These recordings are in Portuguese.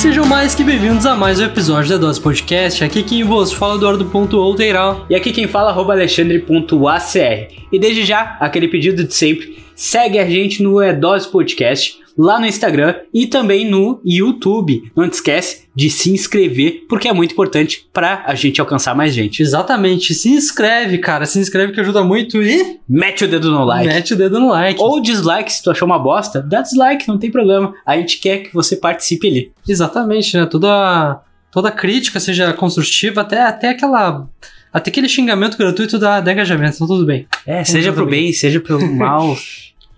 Sejam mais que bem-vindos a mais um episódio da Dose Podcast. Aqui quem vos fala é Eduardo.outeiral. E aqui quem fala arroba alexandre.acr. E desde já, aquele pedido de sempre, segue a gente no Edose Podcast, lá no Instagram e também no YouTube. Não te esquece de se inscrever, porque é muito importante para a gente alcançar mais gente. Exatamente, se inscreve, cara, se inscreve que ajuda muito e Mete o dedo no like. mete o dedo no like. Ou dislike, se tu achou uma bosta, dá dislike, não tem problema. A gente quer que você participe ali. Exatamente, né? Toda, toda crítica, seja construtiva, até, até aquela. Até aquele xingamento gratuito dá, dá engajamento, então tudo bem. É, seja pro bem, seja pelo mal.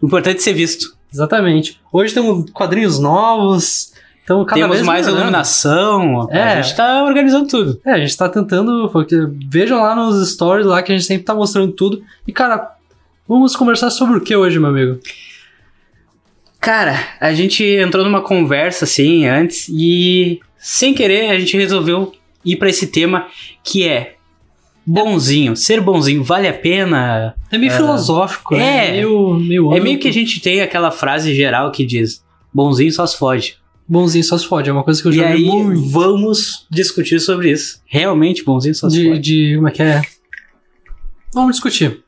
O importante é ser visto. Exatamente. Hoje temos quadrinhos novos. Então, cada Temos vez mais melhorando. iluminação. É. A gente tá organizando tudo. É, a gente tá tentando. porque Vejam lá nos stories lá que a gente sempre tá mostrando tudo. E, cara, vamos conversar sobre o que hoje, meu amigo? Cara, a gente entrou numa conversa assim antes e sem querer a gente resolveu ir pra esse tema que é bonzinho. Ser bonzinho vale a pena? É meio É. filosófico, né? É. meio, meio É meio que a gente tem aquela frase geral que diz: bonzinho só se fode. Bonzinho só se fode, é uma coisa que eu E já vi aí muito. vamos discutir sobre isso. Realmente bonzinho só se De, fode. de. Como é que é? Vamos discutir.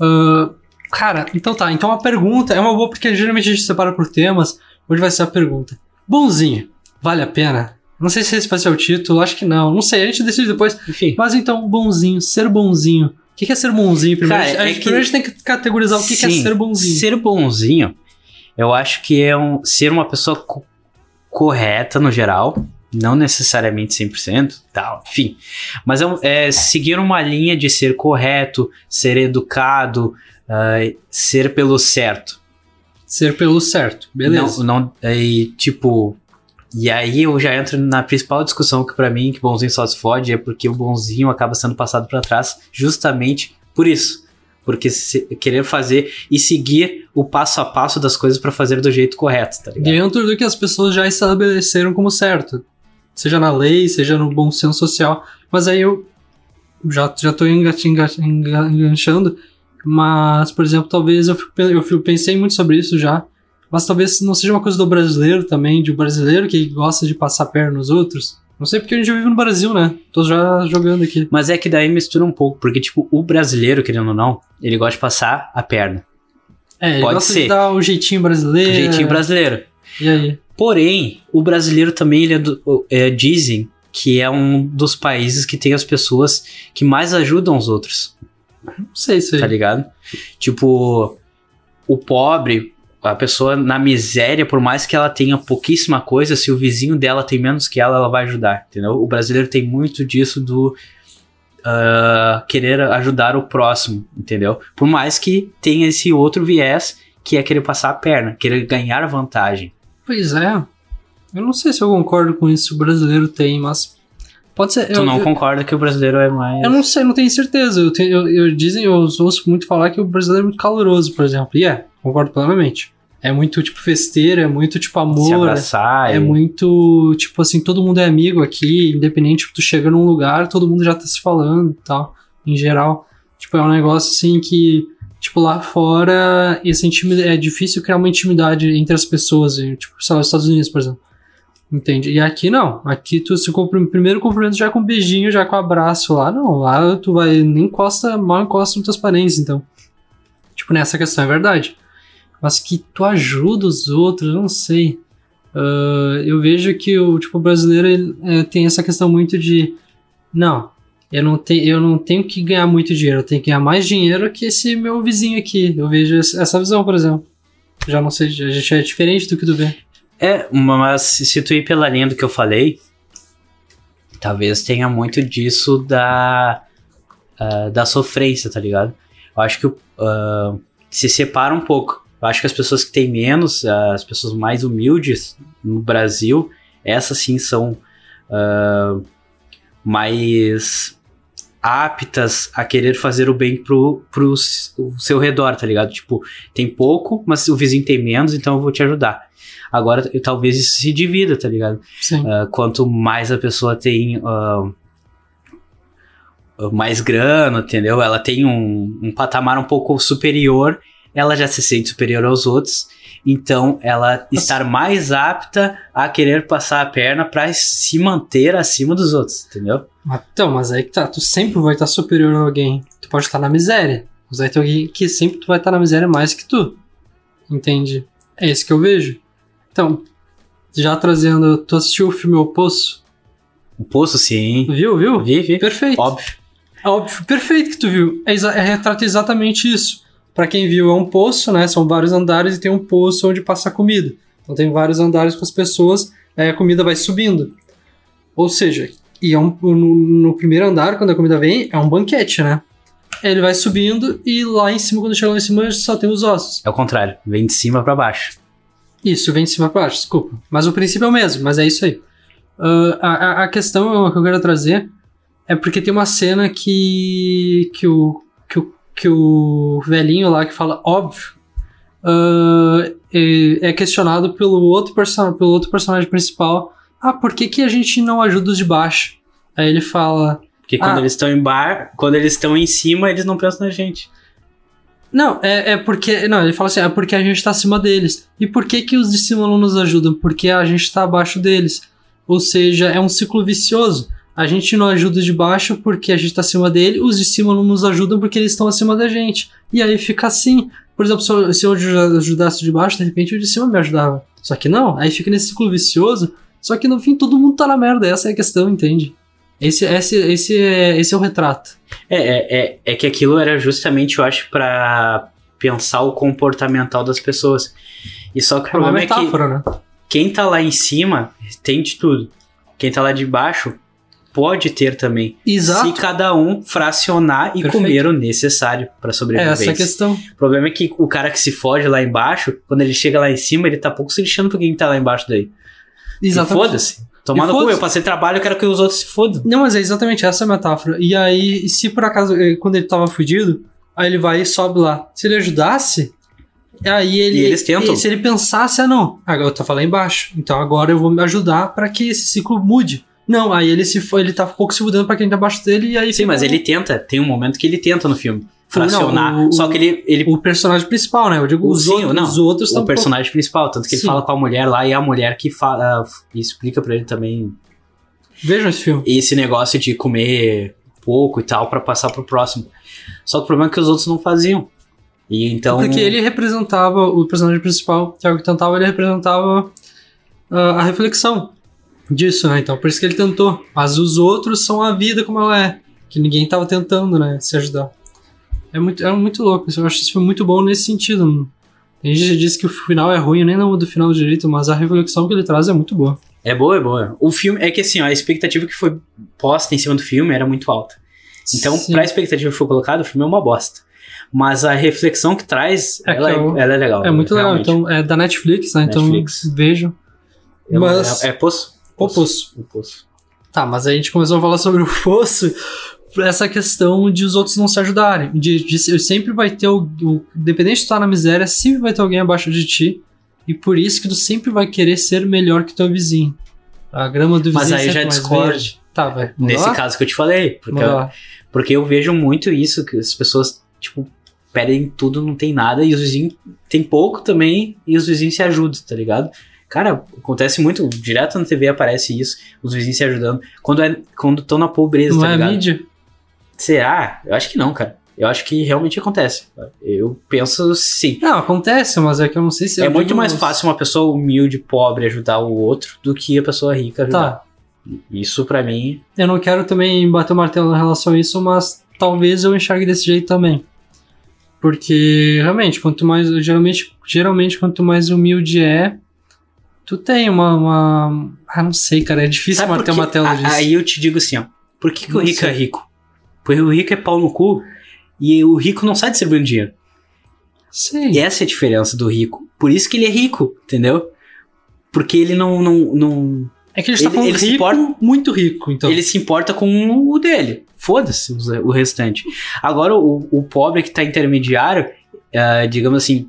Ah, cara, então tá. Então a pergunta é uma boa porque geralmente a gente separa por temas. Hoje vai ser a pergunta: Bonzinho, vale a pena? Não sei se esse vai ser o título, acho que não. Não sei, a gente decide depois. Enfim. Mas então, bonzinho, ser bonzinho. O que é ser bonzinho? Primeiro, Cara, a é gente, que- primeiro a gente tem que categorizar o que, é ser bonzinho. Ser bonzinho, eu acho que é um, ser uma pessoa co- correta no geral, não necessariamente 100%, tal, enfim. Mas é, é seguir uma linha de ser correto, ser educado, ah, ser pelo certo. Ser pelo certo, beleza. Não, não, e, tipo, e aí eu já entro na principal discussão que pra mim que bonzinho só se fode é porque o bonzinho acaba sendo passado pra trás justamente por isso. Porque se- querer fazer e seguir o passo a passo das coisas pra fazer do jeito correto, tá ligado? Dentro do que as pessoas já estabeleceram como certo. Seja na lei, seja no bom senso social. Mas aí eu já, já tô enga- enga- enga- enganchando. Mas, por exemplo, talvez eu, eu pensei muito sobre isso já. Mas talvez não seja uma coisa do brasileiro também, de um brasileiro que gosta de passar perna nos outros. Não sei porque a gente vive no Brasil, né? Tô já jogando aqui. Mas é que daí mistura um pouco, porque, tipo, o brasileiro, querendo ou não, ele gosta de passar a perna. É, ele Pode gosta ser. de dar o jeitinho brasileiro. O jeitinho brasileiro. E aí? Porém, o brasileiro também, ele é do- é, dizem que é um dos países que tem as pessoas que mais ajudam os outros. Não sei aí. tá ligado? Tipo, o pobre, a pessoa na miséria, por mais que ela tenha pouquíssima coisa, se o vizinho dela tem menos que ela, ela vai ajudar, entendeu? O brasileiro tem muito disso do ah, querer ajudar o próximo, entendeu? Por mais que tenha esse outro viés que é querer passar a perna, querer ganhar vantagem. Pois é. Eu não sei se eu concordo com isso, o brasileiro tem, mas. Pode ser. Tu eu, não eu, concorda que o brasileiro é mais. eu não sei, não tenho certeza. Eu, tenho, eu, eu- dizem, eu ouço muito falar que o brasileiro é muito caloroso, por exemplo. E é, concordo plenamente. É muito, tipo, festeiro, é muito, tipo, se amor. abraçar. É e- muito, tipo assim, todo mundo é amigo aqui, independente, tipo, tu chega num lugar, todo mundo já tá se falando e tal, em geral. Tipo, é um negócio assim que, tipo, lá fora, intimidade, é difícil criar uma intimidade entre as pessoas, tipo, sei lá, os Estados Unidos, por exemplo. Entende? E aqui não. Aqui tu se cumpri- primeiro cumprimento já com um beijinho, já com abraço. Lá não. Lá tu vai, nem encosta, mal encosta nos teus parentes, então. Tipo, nessa questão é verdade. Mas que tu ajuda os outros, não sei. Ah, eu vejo que o tipo brasileiro ele, é, tem essa questão muito de não, eu não, tenho, eu não tenho que ganhar muito dinheiro, eu tenho que ganhar mais dinheiro que esse meu vizinho aqui. Eu vejo essa visão, por exemplo. Já não sei, a gente é diferente do que tu vê. É, mas se tu ir pela linha do que eu falei, talvez tenha muito disso da, ah, da sofrência, tá ligado? Eu acho que ah, se separa um pouco. Eu acho que as pessoas que têm menos, as pessoas mais humildes no Brasil, essas sim são ah, mais aptas a querer fazer o bem pro, pro seu redor, tá ligado? Tipo, tem pouco, mas o vizinho tem menos, então eu vou te ajudar. Agora, talvez isso se divida, tá ligado? Sim. Ah, quanto mais a pessoa tem ah, mais grana, entendeu? Ela tem um, um patamar um pouco superior, ela já se sente superior aos outros, então ela estar mais apta a querer passar a perna pra se manter acima dos outros, entendeu? Então, mas aí que tá, tu sempre vai estar superior a alguém. Tu pode estar na miséria. Mas vai ter alguém que sempre tu vai estar na miséria mais que tu. Entende? É isso que eu vejo. Então, já trazendo. Tu assistiu o filme O Poço? O poço, sim. Viu, viu? Vi, vi. Perfeito. Óbvio. Óbvio, perfeito que tu viu. É, é retrata exatamente isso. Pra quem viu, é um poço, né? São vários andares e tem um poço onde passa a comida. Então tem vários andares com as pessoas, aí a comida vai subindo. Ou seja, e é um, no, no primeiro andar, quando a comida vem, é um banquete, né? Ele vai subindo e lá em cima, quando chega lá em cima, só tem os ossos. É o contrário. Vem de cima pra baixo. Isso, vem de cima pra baixo, desculpa. Mas o princípio é o mesmo, mas é isso aí. A, a- a questão que eu quero trazer é porque tem uma cena que, que, o, que, o, velhinho lá que fala óbvio é, é questionado pelo outro, person pelo outro personagem principal. Ah, por que, que a gente não ajuda os de baixo? Aí ele fala. Porque quando Ah. eles estão em bar, quando eles estão em cima, eles não pensam na gente. Não, é, é porque. Não, ele fala assim, é porque a gente tá acima deles. E por que, que os de cima não nos ajudam? Porque a gente tá abaixo deles. Ou seja, é um ciclo vicioso. A gente não ajuda de baixo porque a gente tá acima dele, os de cima não nos ajudam porque eles estão acima da gente. E aí fica assim. Por exemplo, se eu, se eu ajudasse de baixo, de repente o de cima me ajudava. Só que não, aí fica nesse ciclo vicioso. Só que no fim todo mundo tá na merda, essa é a questão, entende? Esse, esse, esse, é, esse é o retrato. É, é, é, é que aquilo era justamente, eu acho, pra pensar o comportamental das pessoas. E só que o É problema é que metáfora, né? quem tá lá em cima tem de tudo. Quem tá lá de baixo pode ter também. Exato. Se cada um fracionar e Perfeito. comer o necessário pra É sobrevivência. essa a questão. O problema é que o cara que se foge lá embaixo, quando ele chega lá em cima, ele tá pouco se lixando pra quem tá lá embaixo daí. Exatamente. foda-se. E no cu, eu passei trabalho, eu quero que os outros se fodam. Não, mas é exatamente essa a metáfora. E aí, se por acaso, eh, quando ele tava fudido, aí ele vai e sobe lá. Se ele ajudasse, aí ele. E eles tentam. e se ele pensasse, ah, não, agora eu tava lá embaixo. Então agora eu vou me ajudar pra que esse ciclo mude. Não, aí ele se foi, ele tá pouco se fudendo pra quem tá abaixo dele e aí. Sim, mas um- ele tenta, tem um momento que ele tenta no filme. Não, Fracionar. o- só que ele. ele O personagem principal, né? Eu digo, O- os, sim, outros, não, os outros o personagem principal, tanto que ele Sim. fala com a mulher lá e a mulher que fala, e explica pra ele também Vejam esse filme. esse negócio de comer pouco e tal pra passar pro próximo. Só que o problema é que os outros não faziam. E então. Porque ele representava, o personagem principal, que é o que tentava, ele representava ah, a reflexão disso, né? Então por isso que ele tentou. Mas os outros são a vida como ela é. Que ninguém tava tentando, né? Se ajudar. É muito, é muito louco. Eu acho esse filme muito bom nesse sentido. A gente já disse que o final é ruim, eu nem lembro do final direito, mas a reflexão que ele traz é muito boa. É boa, é boa. O filme é que assim, ó, a expectativa que foi posta em cima do filme era muito alta. Então, Sim. pra expectativa que foi colocada, o filme é uma bosta. Mas a reflexão que traz, É que ela, é, é o- ela é legal. É muito legal. realmente. Então, é da Netflix, né? Netflix. Então, vejam. É, mas- é, é poço? O Poço. O poço. Tá, mas a gente começou a falar sobre o fosso, essa questão de os outros não se ajudarem. De, de se- sempre vai ter o, o. Independente de estar na miséria, sempre vai ter alguém abaixo de ti. E por isso que tu sempre vai querer ser melhor que teu vizinho. A grama do vizinho Mas aí é já verde. Tá, vai. Nesse lá? caso que eu te falei. Porque, lá. porque eu vejo muito isso, que as pessoas, tipo, pedem tudo, não tem nada, e os vizinhos tem pouco também, e os vizinhos se ajudam, tá ligado? Cara, acontece muito, direto na TV aparece isso, os vizinhos se ajudando. Quando é, quando estão na pobreza, Não tá é ligado? mídia? Será? Eu acho que não, cara. Eu acho que realmente acontece. Eu penso sim. Não, acontece, mas é que eu não sei se. É muito mais fácil uma pessoa humilde, pobre, ajudar o outro do que a pessoa rica ajudar. Tá. Isso pra mim. Eu não quero também bater o martelo em relação a isso, mas talvez eu enxergue desse jeito também. Porque, realmente, quanto mais. Geralmente, geralmente quanto mais humilde é, tu tem uma. uma- ah, não sei, cara. É difícil Sabe por bater o quê? martelo A- disso. Aí eu te digo assim, ó. Por que, que o rico sei. é rico? Porque o rico é pau no cu e o rico não sai distribuindo dinheiro. Sim. E essa é a diferença do rico. Por isso que ele é rico, entendeu? Porque ele não. não, não É que a gente tá Ele- falando ele se rico, importa- muito rico, então. Ele se importa com o dele. Foda-se o restante. Agora, o, o pobre que tá intermediário, ah, digamos assim,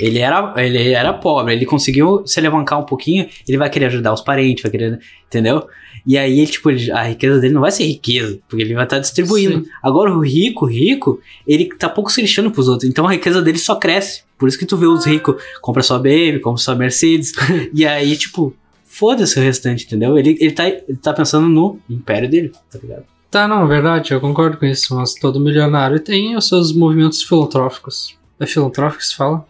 Ele era, ele era pobre, ele conseguiu se levantar um pouquinho, ele vai querer ajudar os parentes, vai querer, entendeu? E aí, tipo, ele- a riqueza dele não vai ser riqueza, porque ele vai estar distribuindo. Sim. Agora, o rico, rico, ele tá pouco se lixando pros outros, então a riqueza dele só cresce. Por isso que tu vê os ricos, compra sua BM, compra sua Mercedes, e aí, tipo, foda-se o restante, entendeu? Ele, ele, tá, ele tá pensando no império dele, tá ligado? Tá, não, verdade, eu concordo com isso, mas todo milionário tem os seus movimentos filantróficos. É filantrófico que se fala?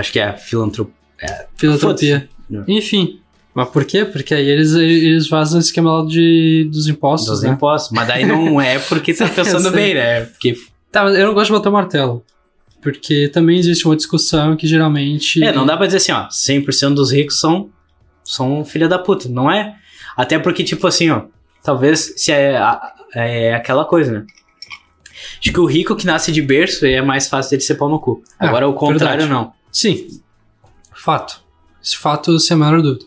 Acho que é filantropia. Filantropia. Foda-se. Enfim. Mas por quê? Porque aí eles, eles fazem o esquema lá de, dos impostos, Dos né? impostos. Mas daí não é porque tá pensando bem, né? Porque Tá, mas eu não gosto de bater o martelo. Porque também existe uma discussão que geralmente. É, não dá pra dizer assim, ó, 100% dos ricos são, são filha da puta, não é? Até porque, tipo assim, ó, talvez se é, é aquela coisa, né? Acho que o rico que nasce de berço é mais fácil dele ser pau no cu. Ah, Agora o contrário verdade. não. Sim. Fato. Esse fato sem a menor dúvida.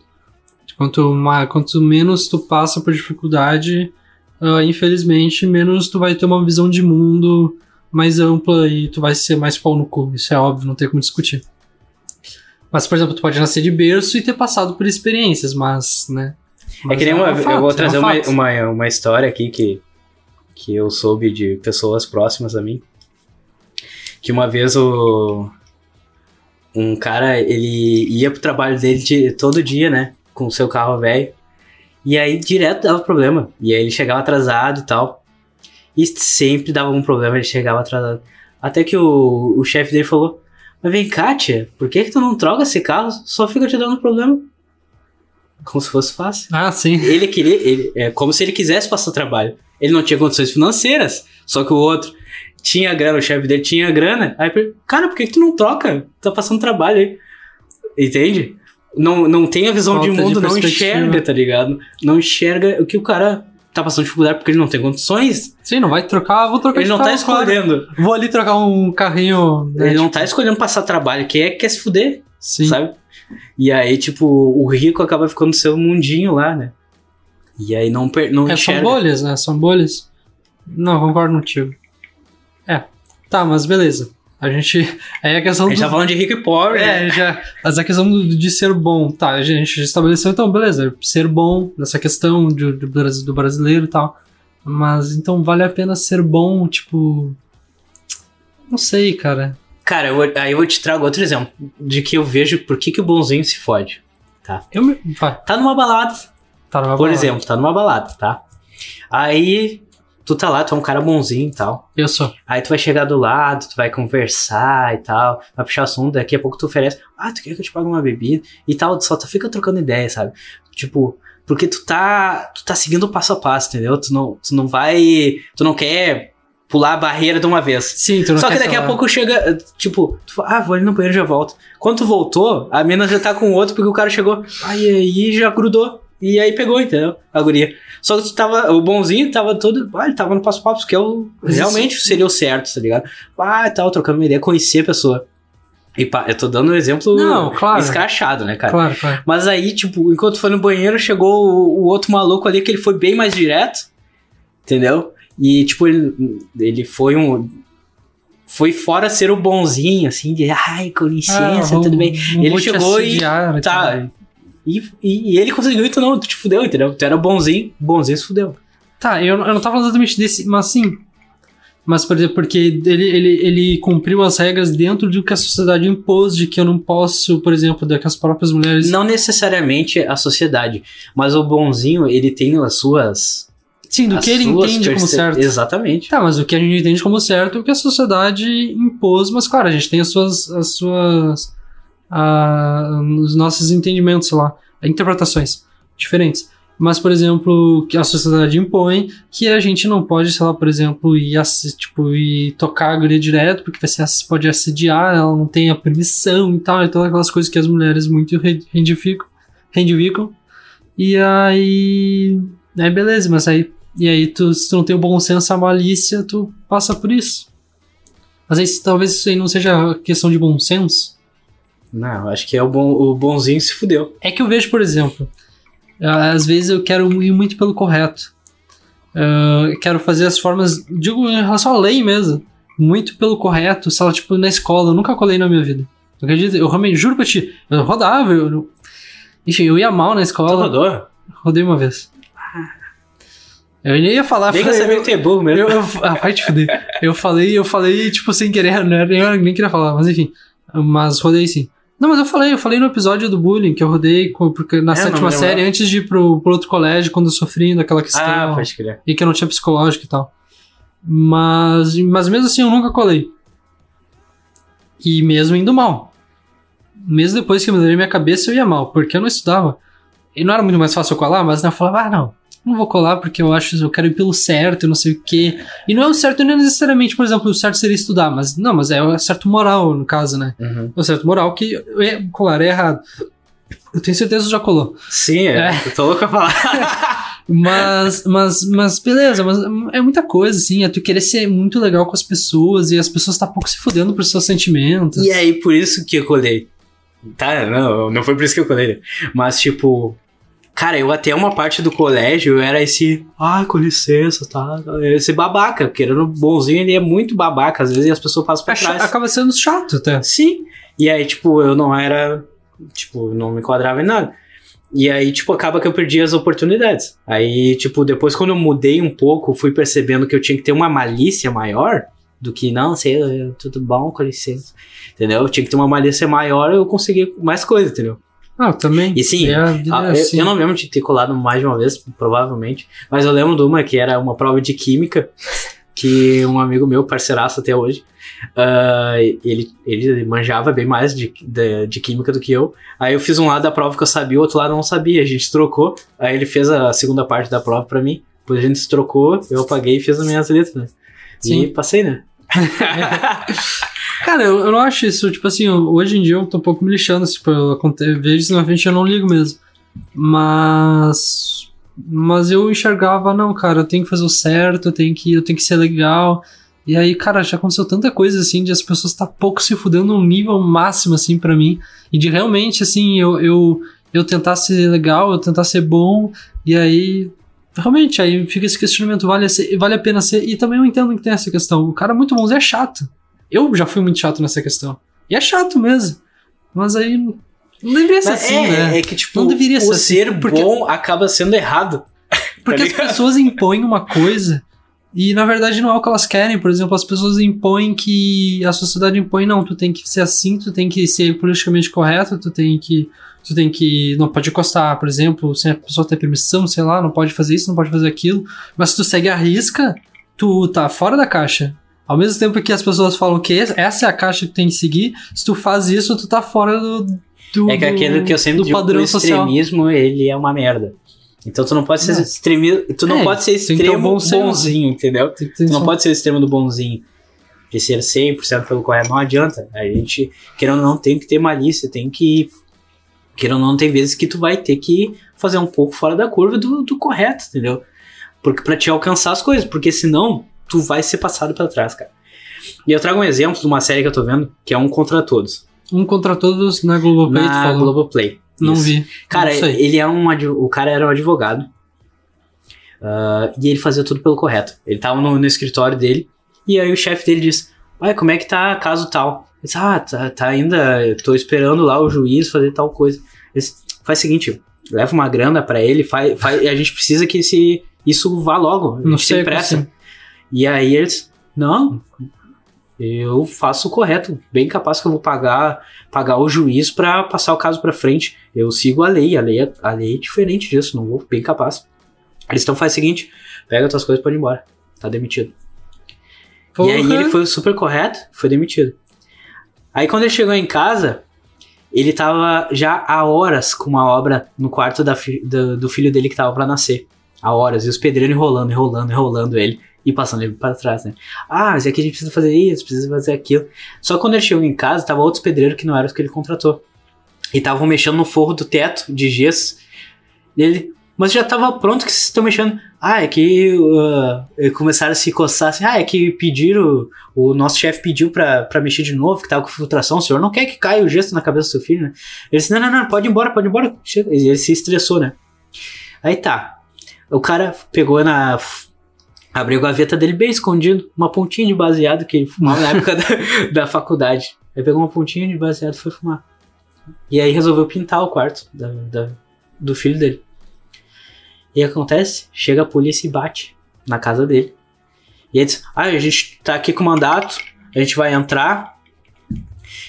Quanto, ma- quanto menos tu passa por dificuldade, ah, infelizmente, menos tu vai ter uma visão de mundo mais ampla e tu vai ser mais pau no cu. Isso é óbvio, não tem como discutir. Mas, por exemplo, tu pode nascer de berço e ter passado por experiências, mas, né? É Mas que nem um uma, fato, eu vou é um trazer uma, fato. uma, uma história aqui que, que eu soube de pessoas próximas a mim. Que uma vez o um cara, ele ia pro trabalho dele de, todo dia, né? Com o seu carro velho. E aí direto dava problema. E aí ele chegava atrasado e tal. E sempre dava um problema, ele chegava atrasado. Até que o, o chefe dele falou: Mas vem cá, tia, por que, que tu não troca esse carro? Só fica te dando problema. Como se fosse fácil. Ah, sim. Ele queria, ele, é como se ele quisesse passar trabalho. Ele não tinha condições financeiras, só que o outro tinha grana, o chefe dele tinha grana. Aí, cara, por que, que tu não troca? Tá passando trabalho aí. Entende? Não, não tem a visão Falta de de mundo, não perspectiva. enxerga, tá ligado? Não enxerga o que o cara tá passando dificuldade porque ele não tem condições. Sim, não vai trocar, vou trocar Ele de não tá claro. escolhendo. Vou ali trocar um carrinho. né, Ele não tipo, tá escolhendo passar trabalho. Quem é que quer se fuder? Sim. sabe? E aí, tipo, o rico acaba ficando no seu mundinho lá, né? E aí não, não É, são enxerga. bolhas, né? São bolhas. Não, concordo contigo. É. Tá, mas beleza. A gente. Aí a questão A gente do. tá falando de rico e pobre, né? É, já. Mas a questão do- de ser bom. Tá, a gente já estabeleceu, então, beleza. Ser bom nessa questão de, Bras- do brasileiro e tal. Mas então vale a pena ser bom, tipo. Não sei, cara. Cara, eu aí eu vou te trago outro exemplo de que eu vejo por que, que o bonzinho se fode. Eu me. Tá numa balada, tá numa por balada. exemplo, tá numa balada, tá? Aí tu tá lá, tu é um cara bonzinho e tal. Eu sou. Aí tu vai chegar do lado, tu vai conversar e tal, vai puxar assunto, daqui a pouco tu oferece, ah, tu quer que eu te pague uma bebida e tal, só tu fica trocando ideia, sabe? Tipo, porque tu tá, tu tá seguindo passo a passo, entendeu? Tu não, tu não vai, tu não quer pular a barreira de uma vez. Sim, tu não Só que daqui a falar. pouco chega, tipo, tu fala, ah, vou ali no banheiro e já volto. Quando tu voltou, a mina já tá com outro porque o cara chegou, aí aí já grudou. E aí pegou, entendeu? A guria. Só que tava, o bonzinho tava todo, ah, ele tava no passo a passo, que é o, Mas realmente seria o certo, tá ligado? Ah, tal, trocando uma ideia, conhecer a pessoa. E pá, eu tô dando um exemplo Não, claro. escrachado, né, cara? Claro, claro. Mas aí, tipo, enquanto foi no banheiro, chegou o, o outro maluco ali que ele foi bem mais direto, entendeu? E, tipo, ele, ele foi um. Foi fora ser o bonzinho, assim, de ai, com licença, Ah, tudo bem. Ele vou chegou e- Tá. E, e, e ele conseguiu, então não, tu te fudeu, entendeu? Tu era bonzinho, bonzinho se fudeu. Tá, eu, eu não tava falando exatamente desse, mas sim. Mas, por exemplo, porque ele, ele, ele cumpriu as regras dentro do que a sociedade impôs, de que eu não posso, por exemplo, de que as próprias mulheres. Não necessariamente a sociedade, mas o bonzinho, ele tem as suas. sim, do as que ele entende como certo. Exatamente. Tá, mas o que a gente entende como certo é o que a sociedade impôs, mas claro, a gente tem as suas. As suas ah, os nossos entendimentos, lá, interpretações diferentes. Mas, por exemplo, que a sociedade impõe que a gente não pode, sei lá, por exemplo, ir, tipo, ir tocar a guria direto, porque ass- pode assediar, ela não tem a permissão e tal, e todas aquelas coisas que as mulheres muito re- reivindicam. reivindicam. E aí. Aí beleza, mas aí. E aí, tu, se tu não tem o bom senso, a malícia, tu passa por isso. Mas aí, talvez isso aí não seja questão de bom senso. Não, acho que é o, bom, o bonzinho se fudeu. É que eu vejo, por exemplo, ah, às vezes eu quero ir muito pelo correto. Ah, eu quero fazer as formas, digo em relação à lei mesmo, muito pelo correto, sei lá, tipo, na escola, eu nunca colei na minha vida. Tu acredita? Eu realmente, juro pra ti, eu rodava, eu, eu- enfim, eu ia mal na Tu escola. rodou? Rodei uma vez. Eu nem ia falar, Nem falei- que tu é burro mesmo. eu, eu, ah, vai te fuder. Eu falei, eu falei, tipo, sem querer, não era, eu nem queria falar, mas enfim. Mas rodei sim. Não, mas eu falei, eu falei no episódio do bullying, que eu rodei com- porque na É, sétima série, antes de ir pro, pro outro colégio, quando eu sofri daquela questão. ah, pode crer. E que eu não tinha psicológico e tal. Mas, mas mesmo assim eu nunca colei. E mesmo indo mal. Mesmo depois que eu mudei minha cabeça, eu ia mal, porque eu não estudava. E não era muito mais fácil eu colar, mas né, eu falava, ah, não, não vou colar porque eu acho eu quero ir pelo certo, não sei o quê. E não é o certo, não é necessariamente, por exemplo, o certo seria estudar, mas não, mas é o certo moral, no caso, né? Uhum. O certo moral que é, colar é errado. Eu tenho certeza que já colou. Sim, é. É. Eu tô louco a falar. Mas, mas, mas beleza, mas é muita coisa, assim, é tu querer ser muito legal com as pessoas e as pessoas tá pouco se fudendo por seus sentimentos. E aí, por isso que eu colei. Tá, não, não foi por isso que eu colei. Mas, tipo, cara, eu até uma parte do colégio eu era esse. Ai, com licença, tá? Esse babaca, querendo bonzinho, ele é muito babaca. Às vezes as pessoas passam É pra cha- trás. acaba sendo chato até. Sim. E aí, tipo, eu não era. Tipo, não me enquadrava em nada. E aí, tipo, acaba que eu perdi as oportunidades. Aí, tipo, depois quando eu mudei um pouco, fui percebendo que eu tinha que ter uma malícia maior do que, não, sei, tudo bom, com licença. Entendeu? Eu tinha que ter uma malícia maior, eu consegui mais coisa, entendeu? Ah, eu também. E sim, É, é eu, assim. eu não lembro de ter colado mais de uma vez, provavelmente. Mas eu lembro de uma que era uma prova de química, que um amigo meu, parceiraço até hoje, ah, ele, ele manjava bem mais de, de, de química do que eu. Aí eu fiz um lado da prova que eu sabia, o outro lado eu não sabia. A gente trocou. Aí ele fez a segunda parte da prova pra mim. Depois a gente se trocou, eu apaguei e fiz as minhas letras, né? E Sim. passei, né? Cara, eu, eu não acho isso, tipo assim, hoje em dia eu tô um pouco me lixando, tipo, eu vejo isso na frente eu não ligo mesmo. Mas. Mas eu enxergava, não, cara, eu tenho que fazer o certo, eu tenho que, eu tenho que ser legal. E aí, cara, já aconteceu tanta coisa assim de as pessoas estar pouco se fudendo num nível máximo, assim, pra mim. E de realmente, assim, eu, eu, eu tentar ser legal, eu tentar ser bom, e aí. Realmente, aí fica esse questionamento, vale, ser- vale a pena ser. E também eu entendo que tem essa questão. O cara muito bonzinho é chato. Eu já fui muito chato nessa questão. E é chato mesmo. Mas aí não deveria ser Mas assim, é, né? é que, tipo, Não deveria ser o assim, ser porque- bom acaba sendo errado. Porque tá as pessoas impõem uma coisa e na verdade não é o que elas querem. Por exemplo, as pessoas impõem que a sociedade impõe, não, tu tem que ser assim, tu tem que ser politicamente correto, tu tem que tu tem que não pode encostar, por exemplo, sem a pessoa ter permissão, sei lá, não pode fazer isso, não pode fazer aquilo. Mas se tu segue a risca, tu tá fora da caixa. Ao mesmo tempo que as pessoas falam que essa é a caixa que tem que seguir, se tu faz isso, tu tá fora do, do É que aquele que eu sempre do digo, padrão o social. extremismo, ele é uma merda. Então tu não pode ser Não. extremi... tu não É, pode ser tem um extremo bom senso. bonzinho, entendeu? Tem ter Tu não só- pode ser extremo do bonzinho. De ser 100% pelo correto, não adianta. A gente, querendo ou não, tem que ter malícia, tem que... Querendo ou não, tem vezes que tu vai ter que fazer um pouco fora da curva do, do correto, entendeu? Porque pra te alcançar as coisas, porque senão tu vai ser passado pra trás, cara. E eu trago um exemplo de uma série que eu tô vendo, que é Um Contra Todos. Um contra todos na Globoplay, tu Na falou. Globoplay. Não Isso. vi. Cara, não ele é um o cara era um advogado ah, e ele fazia tudo pelo correto. Ele tava no, no escritório dele e aí o chefe dele disse: Pai, como é que tá caso tal? Disse: Ah, tá, tá ainda, tô esperando lá o juiz fazer tal coisa. Disse, faz o seguinte, leva uma grana pra ele, faz, faz, a gente precisa que esse, isso vá logo. A Não tem pressa. assim. E aí eles, não, eu faço o correto, bem capaz que eu vou pagar pagar o juiz pra passar o caso pra frente. Eu sigo a lei, a lei é, a lei é diferente disso, não vou, bem capaz. Eles então faz o seguinte, pega tuas coisas e pode ir embora, tá demitido. Porra. E aí ele foi super correto, foi demitido. Aí quando ele chegou em casa, ele tava já há horas com uma obra no quarto da do, do filho dele que tava pra nascer. Há horas, e os pedreiros enrolando, enrolando, enrolando ele e passando ele para trás, né? Ah, mas é que a gente precisa fazer isso, precisa fazer aquilo. Só que quando ele chegou em casa, tava outros pedreiros que não eram os que ele contratou. E estavam mexendo no forro do teto de gesso. E ele, mas já tava pronto que vocês estão mexendo. Ah, é que uh, começaram a se coçar assim. Ah, é que pediram. O nosso chefe pediu pra, pra mexer de novo, que tava com filtração. O senhor não quer que caia o gesso na cabeça do seu filho, né? Ele disse: Não, não, não, pode ir embora, pode ir embora. Ele se estressou, né? Aí tá. O cara pegou na. Abriu a gaveta dele bem escondido, uma pontinha de baseado que ele fumava na época da, da faculdade. Aí pegou uma pontinha de baseado e foi fumar. E aí resolveu pintar o quarto da, da- do filho dele. E acontece? Chega a polícia e bate na casa dele. E ele diz: Ah, a gente tá aqui com mandato, a gente vai entrar.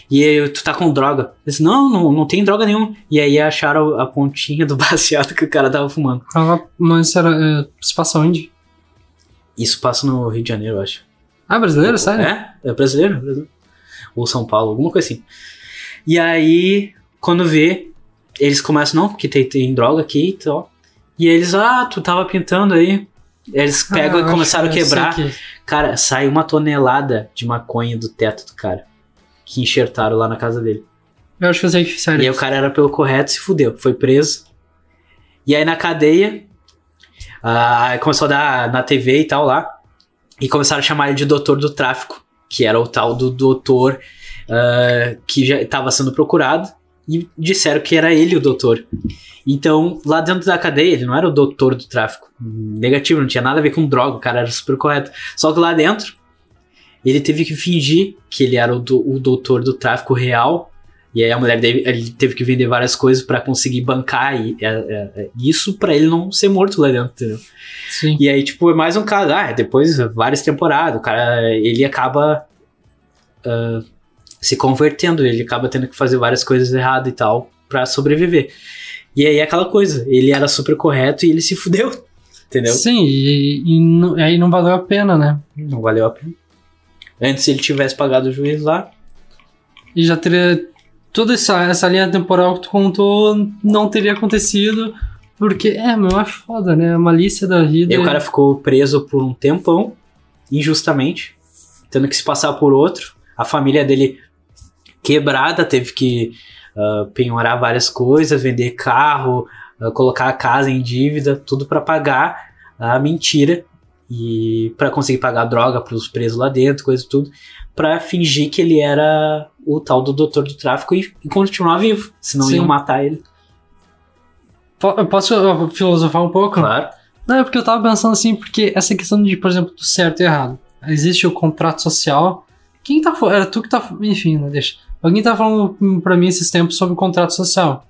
E aí, tu tá com droga. Ele disse, não, não, não tem droga nenhuma. E aí acharam a pontinha do baseado que o cara tava fumando. Ah, mas era. É, se passa onde? Isso passa no Rio de Janeiro, eu acho. Ah, brasileiro? Sério? É, é brasileiro, brasileiro. Ou São Paulo, alguma coisa assim. E aí, quando vê, eles começam, não, porque tem, tem droga aqui e tal. E eles, ah, tu tava pintando aí. Eles pegam Ah, e começaram a que sei quebrar. que- Cara, sai uma tonelada de maconha do teto do cara. Que enxertaram lá na casa dele. Eu acho que eu sei que sério. E aí o cara era pelo correto se fudeu. Foi preso. E aí na cadeia, ah, começou a dar na TV e tal lá. E começaram a chamar ele de doutor do tráfico. Que era o tal do doutor ah, que já estava sendo procurado. E disseram que era ele o doutor. Então, lá dentro da cadeia, ele não era o doutor do tráfico. Negativo, não tinha nada a ver com droga, o cara era super correto. Só que lá dentro, ele teve que fingir que ele era o, do- o doutor do tráfico real. E aí a mulher dele ele teve que vender várias coisas pra conseguir bancar e, é, é, é, isso pra ele não ser morto lá dentro, entendeu? Sim. E aí, tipo, é mais um caso. Ah, depois, várias temporadas, o cara, ele acaba ah, se convertendo, ele acaba tendo que fazer várias coisas erradas e tal pra sobreviver. E aí, é aquela coisa, ele era super correto e ele se fudeu, entendeu? Sim, e, e não- aí não valeu a pena, né? Não valeu a pena. Antes, se ele tivesse pagado o juiz lá, E já teria. Toda essa, essa linha temporal que tu contou não teria acontecido. Porque, é, meu, é foda, né? A malícia da vida. E o cara ficou preso por um tempão, injustamente, tendo que se passar por outro. A família dele quebrada, teve que ah, penhorar várias coisas, vender carro, ah, colocar a casa em dívida, tudo pra pagar a mentira e pra conseguir pagar droga pros presos lá dentro, coisa e tudo, pra fingir que ele era o tal do doutor do tráfico e, e continuar vivo, senão Sim. iam matar ele. Eu Posso uh, filosofar um pouco? Claro. Não, é porque eu tava pensando assim, porque essa questão de, por exemplo, do certo e errado. Existe o contrato social. Quem tá? Era tu que tá. Enfim, né, deixa. Alguém tá falando pra mim esses tempos sobre o contrato social.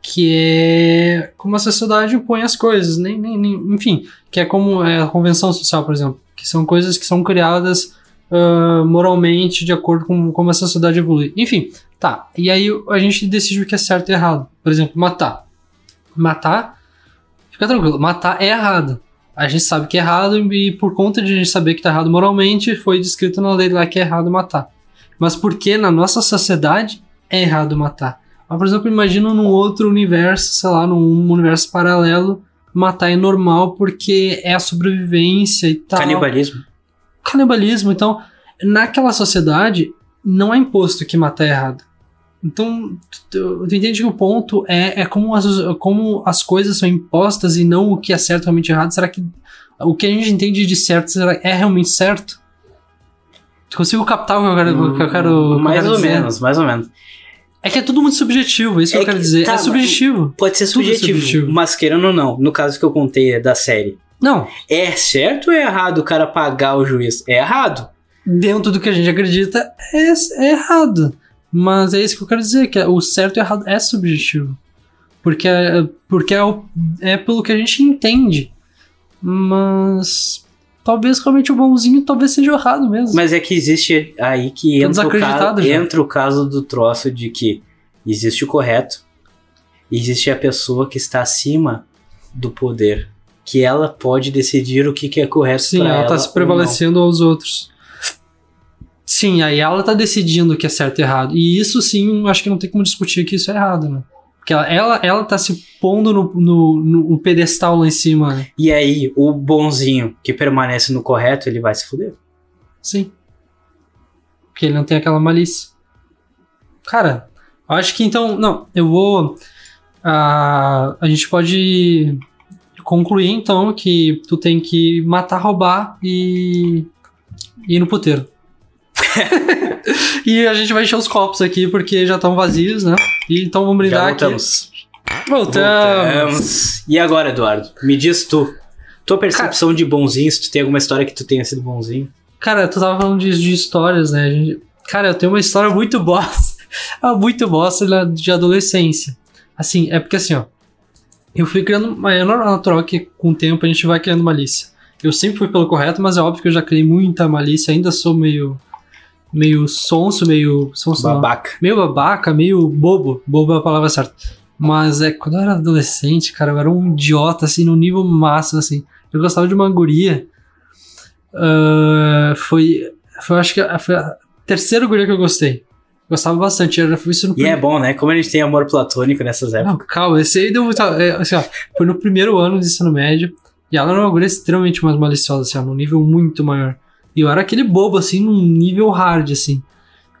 Que é como a sociedade impõe as coisas, nem, nem, nem- enfim, que é como é a convenção social, por exemplo, que são coisas que são criadas ah, moralmente de acordo com como a sociedade evolui. Enfim, tá. E aí a gente decide o que é certo e errado. Por exemplo, matar. Matar Fica tranquilo, matar é errado. A gente sabe que é errado e por conta de a gente saber que tá errado moralmente, foi descrito na lei lá que é errado matar. Mas por que na nossa sociedade é errado matar? Mas, por exemplo, imagina num outro universo, sei lá, num universo paralelo, matar é normal porque é a sobrevivência e tal. Canibalismo. Canibalismo, então, naquela sociedade, não é imposto que matar é errado. Então, tu, tu entende que o ponto é, é como, as, como as coisas são impostas e não o que é certo realmente errado. Será que o que a gente entende de certo será, é realmente certo? Consigo captar o que eu quero, o que eu quero, o que eu mais quero ou dizer? menos, mais ou menos. É que é tudo muito subjetivo, é isso que É eu quero que- dizer. tá, é subjetivo. Pode ser é subjetivo, subjetivo. mas querendo ou não, no caso que eu contei é da série. Não, É certo ou é errado o cara pagar o juiz? É errado. dentro do que a gente acredita, é, é errado. Mas é isso que eu quero dizer, que o certo e o errado é subjetivo. Porque, é, porque é, o- é pelo que a gente entende. Mas talvez realmente o bonzinho talvez seja errado mesmo. Mas é que existe aí que entra o, caso, entra o caso do troço de que existe o correto e existe a pessoa que está acima do poder. Que ela pode decidir o que, que é correto Sim, ela tá ou se prevalecendo aos outros. Sim, aí ela tá decidindo o que é certo e errado. E isso sim, acho que não tem como discutir que isso é errado, né? Porque ela, ela, ela tá se pondo no, no, no pedestal lá em cima, né? E aí, o bonzinho que permanece no correto, ele vai se fuder. Sim. Porque ele não tem aquela malícia. Cara, eu acho que então. Não, eu vou. ah, a gente pode concluir então que tu tem que matar, roubar e. e ir no puteiro. e a gente vai encher os copos aqui porque já estão vazios, né? E então vamos brindar Já aqui. voltamos. Voltamos. Voltamos. E agora, Eduardo? Me diz tu. Tua percepção de bonzinho, se tu tem alguma história que tu tenha sido bonzinho. Cara, tu tava falando de, de histórias, né? Gente- Cara, eu tenho uma história muito bosta. ah, muito bosta de adolescência. Assim, é porque assim, ó. Eu fui criando. mas É natural que com o tempo a gente vai criando malícia. Eu sempre fui pelo correto, mas é óbvio que eu já criei muita malícia. Ainda sou meio. Meio sonso, meio. Sonso não. Babaca. meio babaca, meio bobo. Bobo é a palavra certa. Mas é quando eu era adolescente, cara, eu era um idiota, assim, no nível máximo, assim. Eu gostava de uma guria. ah, foi. Foi, acho que foi a terceira guria que eu gostei. Gostava bastante. Era, foi isso no E é prim- bom, né? Como a gente tem amor platônico nessas épocas. Não, calma, esse aí deu muita. é, assim, ó, foi no primeiro ano de ensino médio. E ela era uma guria extremamente mais maliciosa, assim, ó, num nível muito maior. E eu era aquele bobo, assim, num nível hard, assim.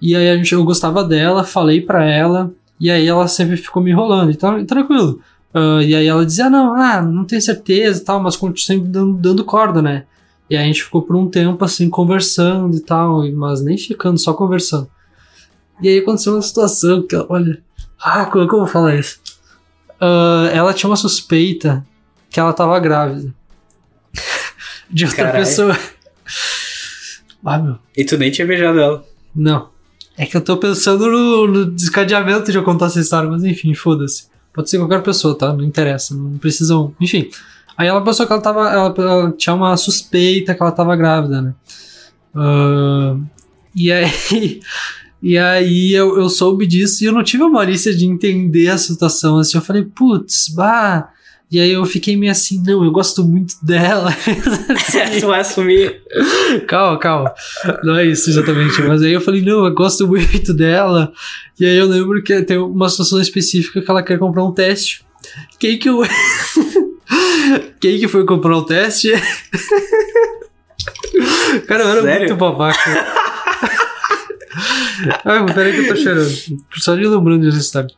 E aí a gente, eu gostava dela, falei pra ela, e aí ela sempre ficou me enrolando, então tranquilo. Ah, e aí ela dizia, não, ah, não tenho certeza e tal, mas continua sempre dando, dando corda, né? E aí a gente ficou por um tempo, assim, conversando e tal, mas nem ficando, só conversando. E aí aconteceu uma situação que, olha, ah, como é que eu vou falar isso? Ah, ela tinha uma suspeita que ela tava grávida. De outra Caralho. pessoa. Ah, meu. E tu nem tinha beijado ela. Não. É que eu tô pensando no, no descadeamento de eu contar essa história, mas enfim, foda-se. Pode ser qualquer pessoa, tá? Não interessa, não precisam. Enfim. Aí ela pensou que ela tava. Ela, ela tinha uma suspeita que ela tava grávida, né? Ah, e aí. E aí eu, eu soube disso e eu não tive a malícia de entender a situação. Assim, eu falei, putz, bah. E aí eu fiquei meio assim, não, eu gosto muito dela. tu vai assumir. calma, calma. Não é isso exatamente. Mas aí eu falei, não, eu gosto muito dela. E aí eu lembro que tem uma situação específica que ela quer comprar um teste. Quem que eu. Quem que foi comprar o teste? Cara, eu era Sério? muito babaca. Ai, peraí que eu tô chorando. Só de lembrando dessa história.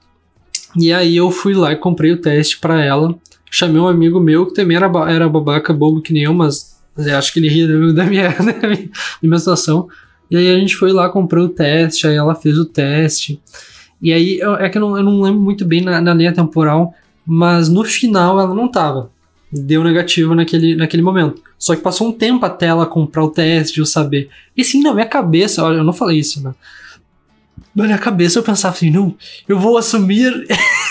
E aí eu fui lá e comprei o teste pra ela. Chamei um amigo meu que também era, era babaca, bobo que nem eu, mas mas eu acho que ele ria da minha, da minha, da minha, da minha situação. E aí a gente foi lá, comprou o teste, aí ela fez o teste. E aí, eu- é que eu não, eu não lembro muito bem na, na linha temporal, mas no final ela não tava. Deu negativo naquele, naquele momento. Só que passou um tempo até ela comprar o teste, eu saber. E sim, na minha cabeça, olha, eu não falei isso, né? Na minha cabeça eu pensava assim, não, eu vou assumir.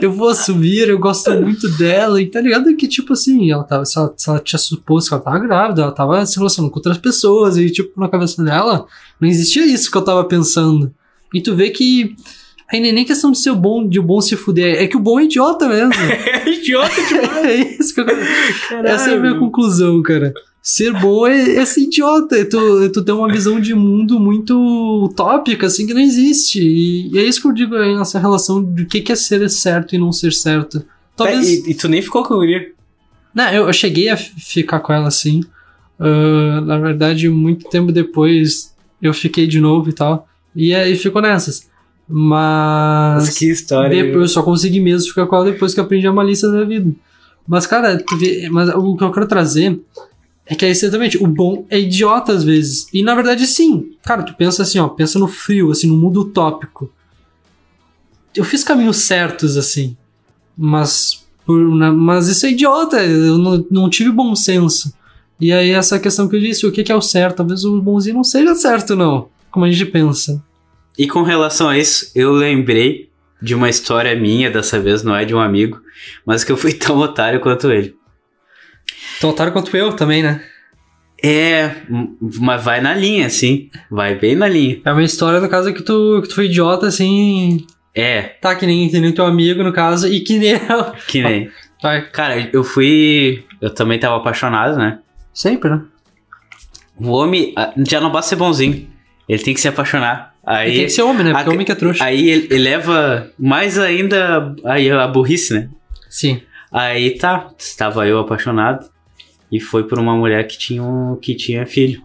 eu vou assumir, eu gosto muito dela, e tá ligado que, tipo assim, ela tava, se ela, se ela tinha suposto que ela tava grávida, ela tava se relacionando com outras pessoas, e, tipo, na cabeça dela, não existia isso que eu tava pensando. E tu vê que. Aí nem nem questão de ser bom, de o bom se fuder, é que o bom é idiota mesmo. É idiota demais. é isso que eu Essa é a minha conclusão, cara. Ser bom é, é ser idiota, é tu, é tu ter uma visão de mundo muito utópica, assim, que não existe. E, e é isso que eu digo aí nessa relação de o que, que é ser certo e não ser certo. Talvez. E, e tu nem ficou com o guri. Não, eu, eu cheguei a ficar com ela assim. Ah, na verdade, muito tempo depois eu fiquei de novo e tal. E aí ficou nessas. Mas. Mas que história. Depois, eu só consegui mesmo ficar com ela depois que eu aprendi a malícia da vida. Mas, cara, tu vê, mas o que eu quero trazer é que é exatamente, o bom é idiota às vezes. E na verdade, sim. Cara, tu pensa assim, ó, pensa no frio, assim, no mundo utópico. Eu fiz caminhos certos, assim. Mas. por- na- mas isso é idiota. Eu não, não tive bom senso. E aí, essa questão que eu disse, o que que é o certo? Talvez o bonzinho não seja certo, não. Como a gente pensa. E com relação a isso, eu lembrei de uma história minha, dessa vez não é de um amigo, mas que eu fui tão otário quanto ele. Tão otário quanto eu também, né? É, mas vai na linha, assim. Vai bem na linha. É uma história, no caso, que tu, que tu foi idiota, assim. É, Tá, que nem, que nem teu amigo, no caso, e que nem eu. que nem. Vai. Cara, eu fui. Eu também tava apaixonado, né? Sempre, né? O homem já não basta ser bonzinho. Ele tem que se apaixonar. Aí, tem que ser homem, né? Porque a- homem que é trouxa. aí ele eleva mais ainda aí a burrice, né? Sim. Aí tá, estava eu apaixonado e foi por uma mulher que tinha, um, que tinha filho.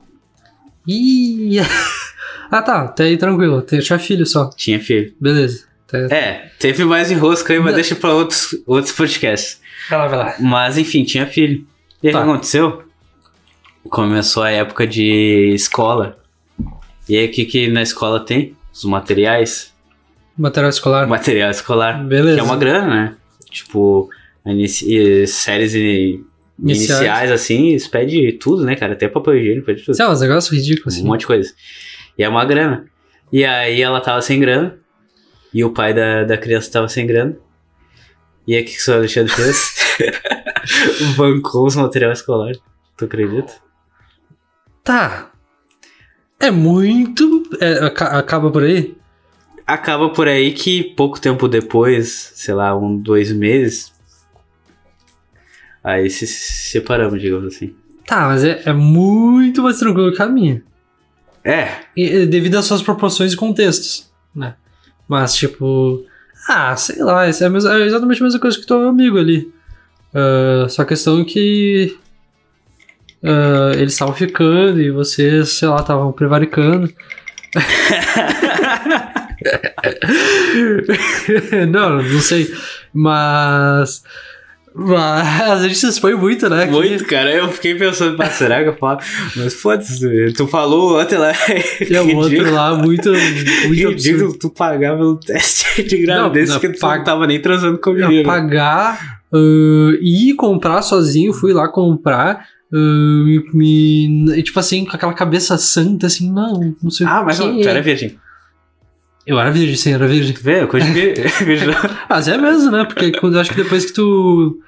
Ih. ah, tá. Tá aí tranquilo. Tinha filho só. Tinha filho. Beleza. Tá. É, teve mais enrosco aí, mas Não. deixa pra outros, outros podcasts. Vai lá, vai lá. Mas enfim, tinha filho. E aí o Tá. que aconteceu? Começou a época de escola. E aí o que, que na escola tem? Os materiais. Material escolar. Material escolar. Beleza. Que é uma grana, né? Tipo, séries Iniciais. iniciais, assim, eles pedem tudo, né, cara? Até papel higiênico, pede tudo. Isso é uns negócios ridículos, um assim. monte de coisa. E é uma grana. E aí ela tava sem grana. E o pai da, da criança tava sem grana. E aí o que, que o senhor Alexandre fez? Bancou os material escolar. Tu acredita? Tá. É muito. é, aca- acaba por aí? Acaba por aí que pouco tempo depois, sei lá, um, dois meses. Aí se se separamos, digamos assim. Tá, mas é, é muito mais tranquilo que a minha. É, E- devido às suas proporções e contextos, né? Mas, tipo. Ah, sei lá, é, é exatamente a mesma coisa que teu amigo ali. Ah, só a questão que. ah, eles estavam ficando e vocês, sei lá, estavam prevaricando. não, não sei. Mas. Mas a gente se expõe muito, né? que- muito, cara. Eu fiquei pensando, pá, será que eu falo? Mas foda-se, tu falou ontem lá. É o outro lá, muito. muito. Ridículo tu pagar pelo teste de gravidez Não, que tu não tava nem transando com a Não, menina. pagar uh, e comprar sozinho, fui lá comprar. uh, me, me- tipo assim, com aquela cabeça santa, assim, não, não sei Ah, o mas quê. tu era virgem. Eu era virgem, sim, era virgem. Vê, coisa virgem. Mas é mesmo, né? Porque quando, eu acho que depois que tu.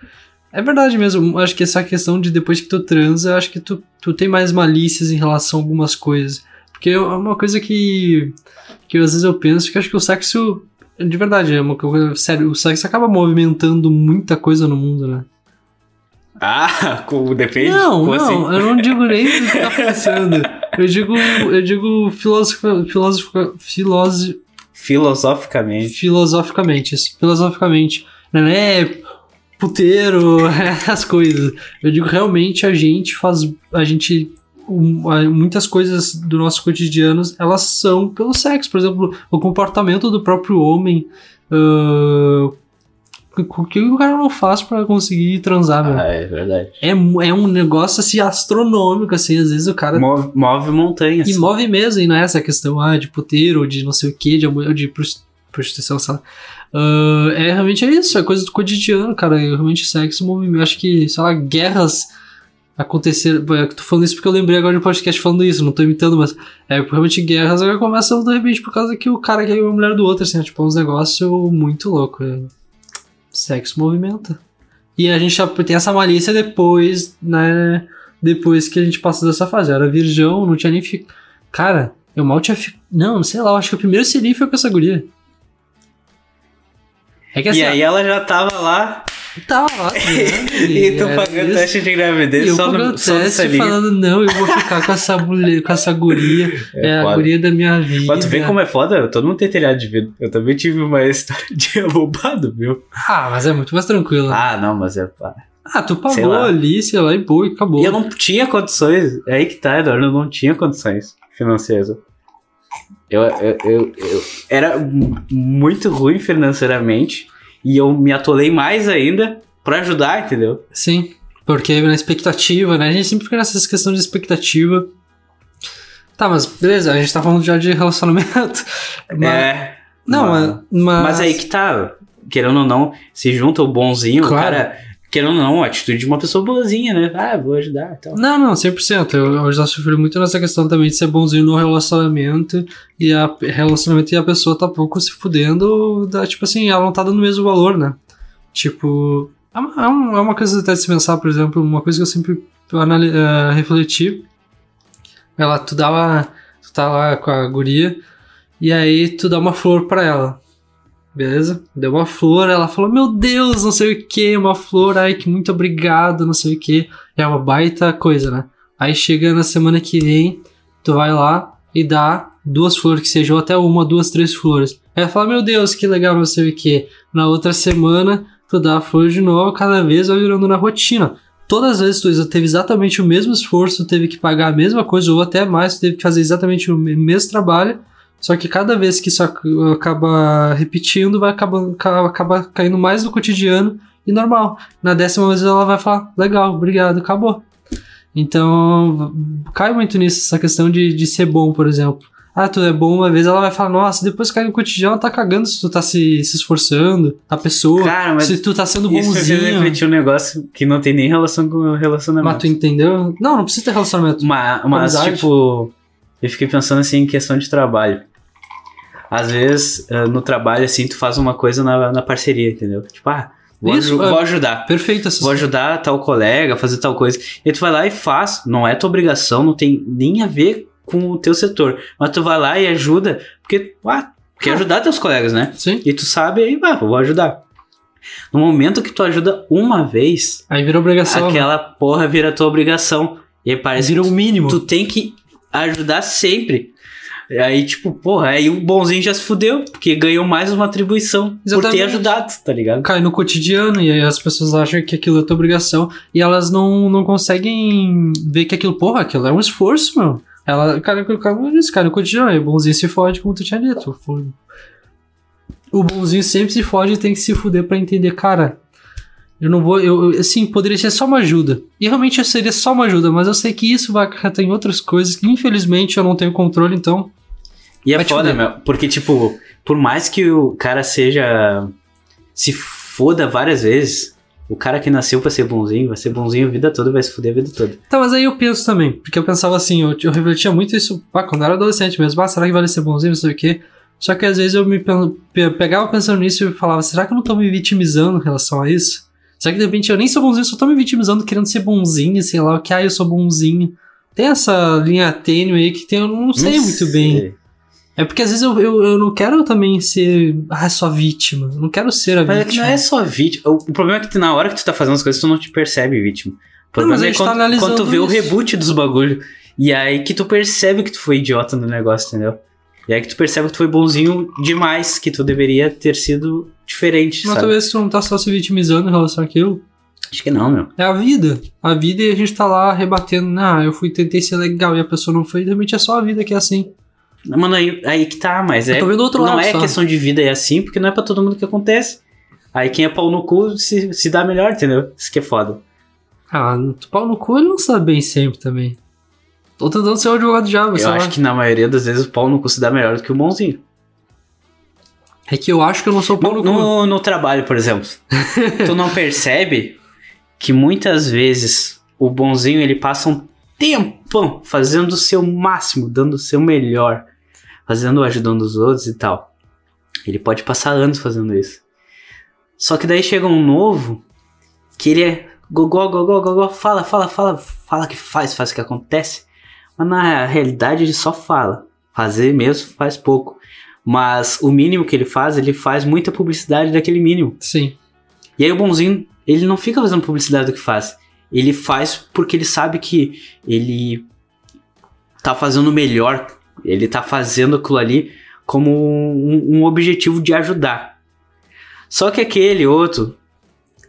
É verdade mesmo, acho que essa questão de depois que tu transa, eu acho que tu, tu tem mais malícias em relação a algumas coisas. Porque é uma coisa que. que às vezes eu penso que acho que o sexo. De verdade, é uma coisa. Sério, o sexo acaba movimentando muita coisa no mundo, né? Ah, com- depende? Não, não, assim? eu não digo nem o que tu tá pensando. Eu digo, eu digo filosofia, filosofia, filoso, Filosoficamente. filosoficamente, isso, filosoficamente. Não é puteiro, as coisas. Eu digo realmente a gente faz, a gente muitas coisas do nosso cotidiano elas são pelo sexo, por exemplo, o comportamento do próprio homem. ah, o que o cara não faz pra conseguir transar, velho? Ah, é verdade. É, é um negócio assim astronômico, assim, às vezes o cara. Move, move montanhas. E move mesmo, e não é essa questão ah, de puteiro, ou de não sei o que, de, de pros- prostituição, sei lá. Ah, é realmente é isso, é coisa do cotidiano, cara. É realmente sexo move. Eu acho que, sei lá, guerras aconteceram. Eu tô falando isso porque eu lembrei agora de um podcast falando isso, não tô imitando, mas é realmente guerras agora começam de repente por causa que o cara quer a mulher do outro, assim, é, tipo, uns negócios muito louco. é. Sexo movimenta. E a gente já tem essa malícia depois, né? Depois que a gente passa dessa fase. Eu era virgão, não tinha nem. Fi... Cara, eu mal tinha. Fi... Não, sei lá, eu acho que o primeiro selinho foi com essa guria. É que assim, E aí ela já tava lá tava lá. né, e tu pagando isso. teste de gravidez eu só no, só no falando, não, eu vou ficar com essa mulher, com essa guria. É, a foda. guria da minha vida. Mas tu vê como é foda? Todo mundo tem telhado de vidro. Eu também tive uma história de abobado, viu? Ah, mas é muito mais tranquilo. Ah, Ah, não, mas é pá. tu sei pagou lá. ali, sei lá, e boa, e acabou. E eu não tinha condições. É aí que tá, Eduardo. Eu não tinha condições financeiras. Eu, eu, eu, eu era muito ruim financeiramente. E eu me atolei mais ainda pra ajudar, entendeu? Sim, porque na expectativa, né? A gente sempre fica nessa questão de expectativa. Tá, mas beleza, a gente tá falando já de relacionamento. Mas, é. não, mas, mas, mas. mas aí que tá. Querendo ou não, se junta o bonzinho, Claro. o cara. Querendo ou não, a atitude de uma pessoa boazinha, né? Ah, vou ajudar tal. Não, não, 100%. Eu, eu já sofri muito nessa questão também de ser bonzinho no relacionamento e a relacionamento e a pessoa tá pouco se fudendo, dá, tipo assim, ela não tá dando o mesmo valor, né? Tipo, é uma, é é uma coisa até de se pensar, por exemplo, uma coisa que eu sempre anali- eh, refleti. Ela, tu dá uma, tu tá lá com a guria e aí tu dá uma flor pra ela. Beleza? Deu uma flor, ela falou: Meu Deus, não sei o que, uma flor, ai que muito obrigado, não sei o que. É uma baita coisa, né? Aí chega na semana que vem, tu vai lá e dá duas flores que sejam até uma, duas, três flores. Ela fala: Meu Deus, que legal, não sei o que. Na outra semana, tu dá a flor de novo, cada vez vai virando na rotina. Todas as vezes tu teve exatamente o mesmo esforço, teve que pagar a mesma coisa, ou até mais, teve que fazer exatamente o mesmo trabalho. Só que cada vez que isso ac- acaba repetindo, vai acabar, ca- acaba caindo mais no cotidiano e normal. Na décima vez ela vai falar, legal, obrigado, acabou. Então, cai muito nisso, essa questão de, de ser bom, por exemplo. Ah, tu é bom uma vez, ela vai falar, nossa, depois cai no cotidiano, ela tá cagando se tu tá se, se esforçando, a pessoa, Cara, mas se tu tá sendo Isso bonzinho. refletir um negócio que não tem nem relação com o relacionamento. Mas tu entendeu? Não, não precisa ter relacionamento. Ma- mas, Amizade. tipo. eu fiquei pensando assim em questão de trabalho. Às vezes, uh, no trabalho, assim, tu faz uma coisa na, na parceria, entendeu? Tipo, ah, vou, Isso, aju- é. vou ajudar. Perfeito essa Vou ajudar tal colega a fazer tal coisa. E tu vai lá e faz. Não é tua obrigação, não tem nem a ver com o teu setor. Mas tu vai lá e ajuda, porque, ah, quer Ah. ajudar teus colegas, né? Sim. E tu sabe aí, ah, vou ajudar. No momento que tu ajuda uma vez, Aí vira obrigação. aquela porra vira tua obrigação. E aí parece vira o mínimo. tu tem que ajudar sempre. Aí, tipo, porra, aí o bonzinho já se fudeu, porque ganhou mais uma atribuição por ter Exatamente. ajudado, tá ligado? Cai no cotidiano e aí as pessoas acham que aquilo é tua obrigação e elas não, não conseguem ver que aquilo, porra, aquilo é um esforço, meu. Ela, cara, como disse, cara, no cotidiano, aí o bonzinho se fode, como tu tinha dito. O bonzinho sempre se fode e tem que se fuder pra entender, cara. Eu não vou, eu, eu- assim, poderia ser só uma ajuda. E realmente seria só uma ajuda, mas eu sei que isso vai acarretar em outras coisas que infelizmente eu não tenho controle, então. E é Vai te foda, meu, porque, tipo, por mais que o cara seja. se foda várias vezes, o cara que nasceu pra ser bonzinho, vai ser bonzinho a vida toda, vai se fuder a vida toda. Tá, mas aí eu penso também, porque eu pensava assim, eu, eu refletia muito isso pá, quando eu era adolescente mesmo, ah, será que vale ser bonzinho, não sei o quê. Só que às vezes eu me pe- pegava pensando nisso e falava, será que eu não tô me vitimizando em relação a isso? Será que de repente eu nem sou bonzinho, só tô me vitimizando querendo ser bonzinho, sei lá, o que, ah, eu sou bonzinho. Tem essa linha tênue aí que tem, eu não sei muito bem. É porque às vezes eu, eu, eu não quero também ser, ah, só vítima. Eu não quero ser a Mas é que vítima. não é só vítima. O o problema é que na hora que tu tá fazendo as coisas, tu não te percebe vítima. O problema mas a é gente tá quando, analisando quando tu vê o isso. reboot dos bagulho. E aí que tu percebe que tu foi idiota no negócio, entendeu? E aí que tu percebe que tu foi bonzinho demais, que tu deveria ter sido diferente, Mas sabe? talvez tu não tá só se vitimizando em relação àquilo. Acho que não, meu. É a vida. A vida e a gente tá lá rebatendo. Ah, eu fui, tentei ser legal e a pessoa não foi. Realmente é só a vida que é assim. Mano, aí, aí que tá, mas é. não lado é só. questão de vida, é assim, porque não é pra todo mundo que acontece. Aí quem é pau no cu se, se dá melhor, entendeu? Isso que é foda. Ah, pau no cu ele não sabe bem sempre também. Tô tentando ser o advogado do diabo, Eu lá. acho que na maioria das vezes o pau no cu se dá melhor do que o bonzinho. É que eu acho que eu não sou pau No, no, cu. no, no trabalho, por exemplo, tu não percebe que muitas vezes o bonzinho ele passa um tempão fazendo o seu máximo, dando o seu melhor, fazendo, ajudando os outros e tal. Ele pode passar anos fazendo isso. Só que daí chega um novo que ele é gogó, gogó, gogó, fala, fala, fala, fala que faz, faz o que acontece. Mas na realidade ele só fala. Fazer mesmo faz pouco. Mas o mínimo que ele faz, ele faz muita publicidade daquele mínimo. Sim. E aí o bonzinho, ele não fica fazendo publicidade do que faz. Ele faz porque ele sabe que ele tá fazendo o melhor. Ele tá fazendo aquilo ali como um, um objetivo de ajudar. Só que aquele outro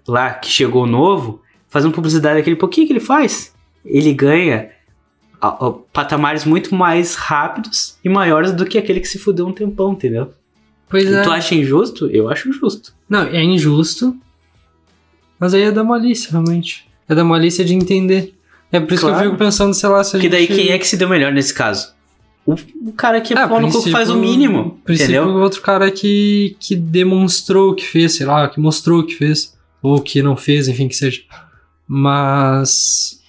lá que chegou novo, fazendo publicidade daquele pouquinho que ele faz, ele ganha a- a- patamares muito mais rápidos e maiores do que aquele que se fudeu um tempão, entendeu? Pois E é. tu acha injusto? Eu acho justo. Não, é injusto. Mas aí é da malícia, realmente. É da malícia de entender. É por isso que Claro. eu fico pensando, sei lá, se a daí gente... quem é que se deu melhor nesse caso? O, o cara que é Ah, pau no cu faz o mínimo, princípio, entendeu? o outro cara que, que demonstrou o que fez, sei lá, que mostrou o que fez. Ou que não fez, enfim, que seja. Mas.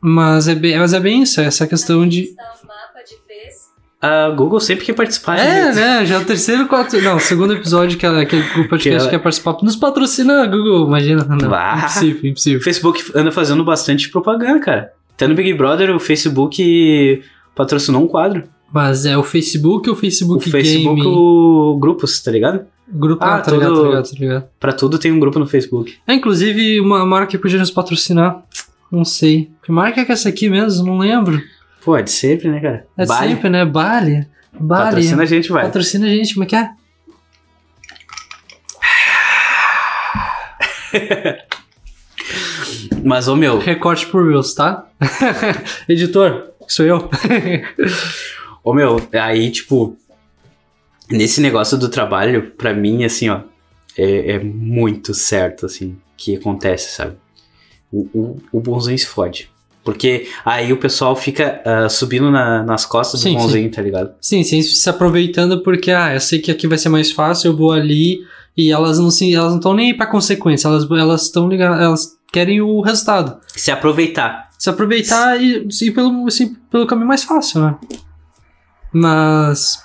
Mas é bem, mas é bem isso, é essa questão de. Está o mapa de vez. A Google sempre quer participar. É, gente. né? Já é o terceiro, quarto. Não, segundo episódio que, ela, que o podcast Que quer participar. Nos patrocina, Google, imagina. Não, Bah. impossível, O impossível. Facebook anda fazendo bastante propaganda, cara. Até no Big Brother, o Facebook patrocinou um quadro. Mas é o Facebook ou o O Facebook, Facebook, Game? o grupos, tá ligado? Grupo, Ah, ah, tá ligado, todo- tá ligado, tá ligado. Pra tudo tem um grupo no Facebook. É, inclusive, uma marca que podia nos patrocinar. Não sei. Que marca que é essa aqui mesmo? Não lembro. Pô, é de sempre, né, cara? É sempre, né? Bali. Bali. Patrocina a gente, vai. Patrocina a gente, como é que é? Mas, ô meu, Recorte por Reels, tá? Editor, sou eu. Ô meu, aí, tipo, nesse negócio do trabalho, pra mim, assim, ó, é, é muito certo, assim, que acontece, sabe? O, o, o bonzinho se fode. Porque aí o pessoal fica ah, subindo na- nas costas Sim, do bonzinho, tá ligado? Sim, sim, se aproveitando porque, ah, eu sei que aqui vai ser mais fácil, eu vou ali e elas não se, elas não estão nem aí pra consequência, elas elas estão ligadas, elas querem o resultado. Se aproveitar. Se aproveitar e ir pelo, assim, pelo caminho mais fácil, né? Mas.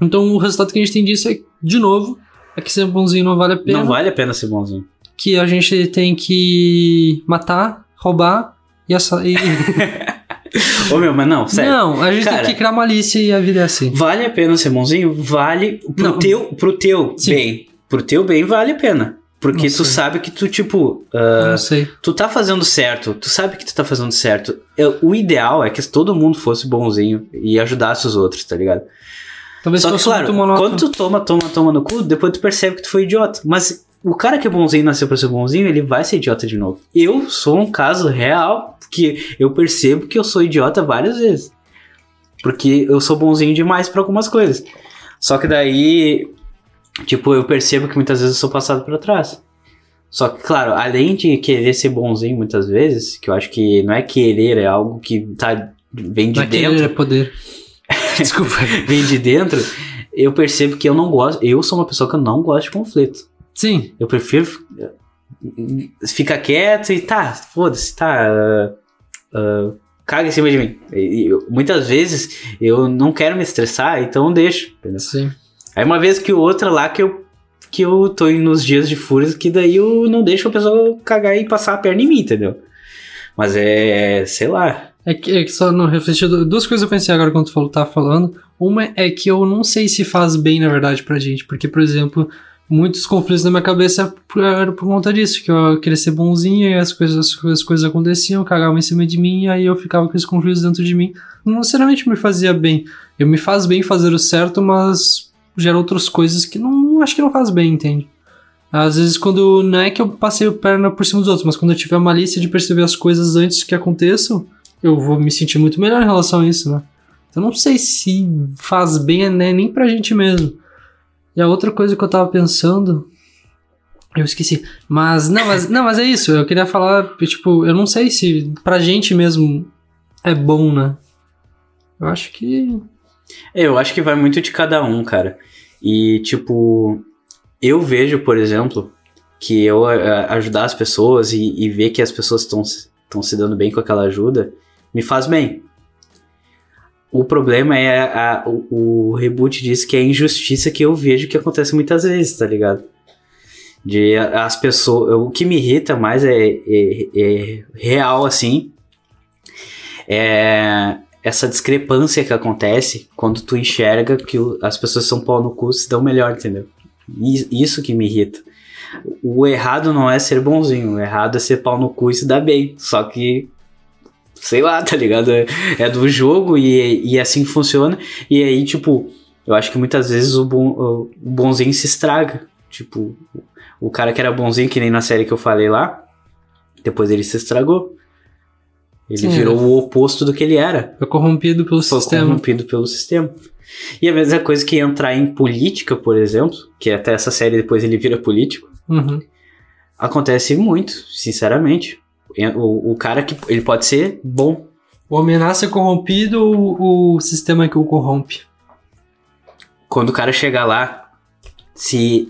Então o resultado que a gente tem disso é, de novo, é que ser bonzinho não vale a pena. Não vale a pena ser bonzinho. Que a gente tem que matar, roubar e. Essa, e... Ô meu, mas não, sério. Não, a gente Cara, tem que criar malícia e a vida é assim. Vale a pena ser bonzinho? Vale pro Não. teu, pro teu Sim. bem. Pro teu bem vale a pena. Porque Não tu sei. sabe que tu, tipo, Eu ah, não sei. tu tá fazendo certo, tu sabe que tu tá fazendo certo. Eu- o ideal é que todo mundo fosse bonzinho e ajudasse os outros, tá ligado? Talvez Só que, claro, quando tu toma, toma, toma no cu, depois tu percebe que tu foi idiota. Mas o cara que é bonzinho e nasceu pra ser bonzinho, ele vai ser idiota de novo. Eu sou um caso real que eu percebo que eu sou idiota várias vezes. Porque eu sou bonzinho demais pra algumas coisas. Só que daí, tipo, eu percebo que muitas vezes eu sou passado pra trás. Só que, claro, além de querer ser bonzinho muitas vezes, que eu acho que não é querer, é algo que tá, vem de Não é dentro querer é poder. Desculpa. vem de dentro, eu percebo que eu não gosto. Eu sou uma pessoa que eu não gosto de conflito. Sim, Eu prefiro ficar quieto e tá, foda-se, tá. ah, caga em cima de mim. E, eu- muitas vezes eu não quero me estressar, então eu deixo. entendeu? sim. Aí uma vez que outra lá que eu. Que eu tô nos dias de fúria, que daí eu não deixo a pessoa cagar e passar a perna em mim, entendeu? Mas é. sei lá. É que, é que só não refletindo. Duas coisas eu pensei agora quando tu tava falando. Uma é que eu não sei se faz bem, na verdade, pra gente. Porque, por exemplo, muitos conflitos na minha cabeça eram por conta disso. Que eu queria ser bonzinho e as coisas, as coisas- as coisas aconteciam, cagavam em cima de mim, e aí eu ficava com esses conflitos dentro de mim. Não necessariamente me fazia bem. Eu me faz bem fazer o certo, mas gera outras coisas que não acho que não faz bem, entende? Às vezes, quando. Não é que eu passei o perna por cima dos outros, mas quando eu tiver a malícia de perceber as coisas antes que aconteçam, eu vou me sentir muito melhor em relação a isso, né? Eu não sei se faz bem né, nem pra gente mesmo. E a outra coisa que eu tava pensando. Eu esqueci. Mas, não, mas, não, mas é isso. Eu queria falar, tipo, eu não sei se pra gente mesmo é bom, né? Eu acho que. Eu acho que vai muito de cada um, cara. E, tipo, eu vejo, por exemplo, que eu eh, ajudar as pessoas e, e ver que as pessoas estão se dando bem com aquela ajuda, me faz bem. O problema é a- o, o reboot diz que é a injustiça que eu vejo que acontece muitas vezes, tá ligado? De a- as pessoas. O que me irrita mais é, é- é real, assim. É essa discrepância que acontece quando tu enxerga que as pessoas são pau no cu se dão melhor, entendeu? Isso que me irrita. O errado não é ser bonzinho, o errado é ser pau no cu e se dar bem. Só que, sei lá, tá ligado? É, é do jogo e, e é assim funciona. E aí, tipo, eu acho que muitas vezes o, bom, o bonzinho se estraga. Tipo, o cara que era bonzinho, que nem na série que eu falei lá, depois ele se estragou. Ele Sim, virou o oposto do que ele era É corrompido pelo foi sistema. corrompido pelo sistema. E a mesma coisa que entrar em política, por exemplo, que até essa série depois ele vira político, Uhum. acontece muito, sinceramente. O, o cara que ele pode ser bom. O homem nasce corrompido ou o sistema é que o corrompe? Quando o cara chegar lá, se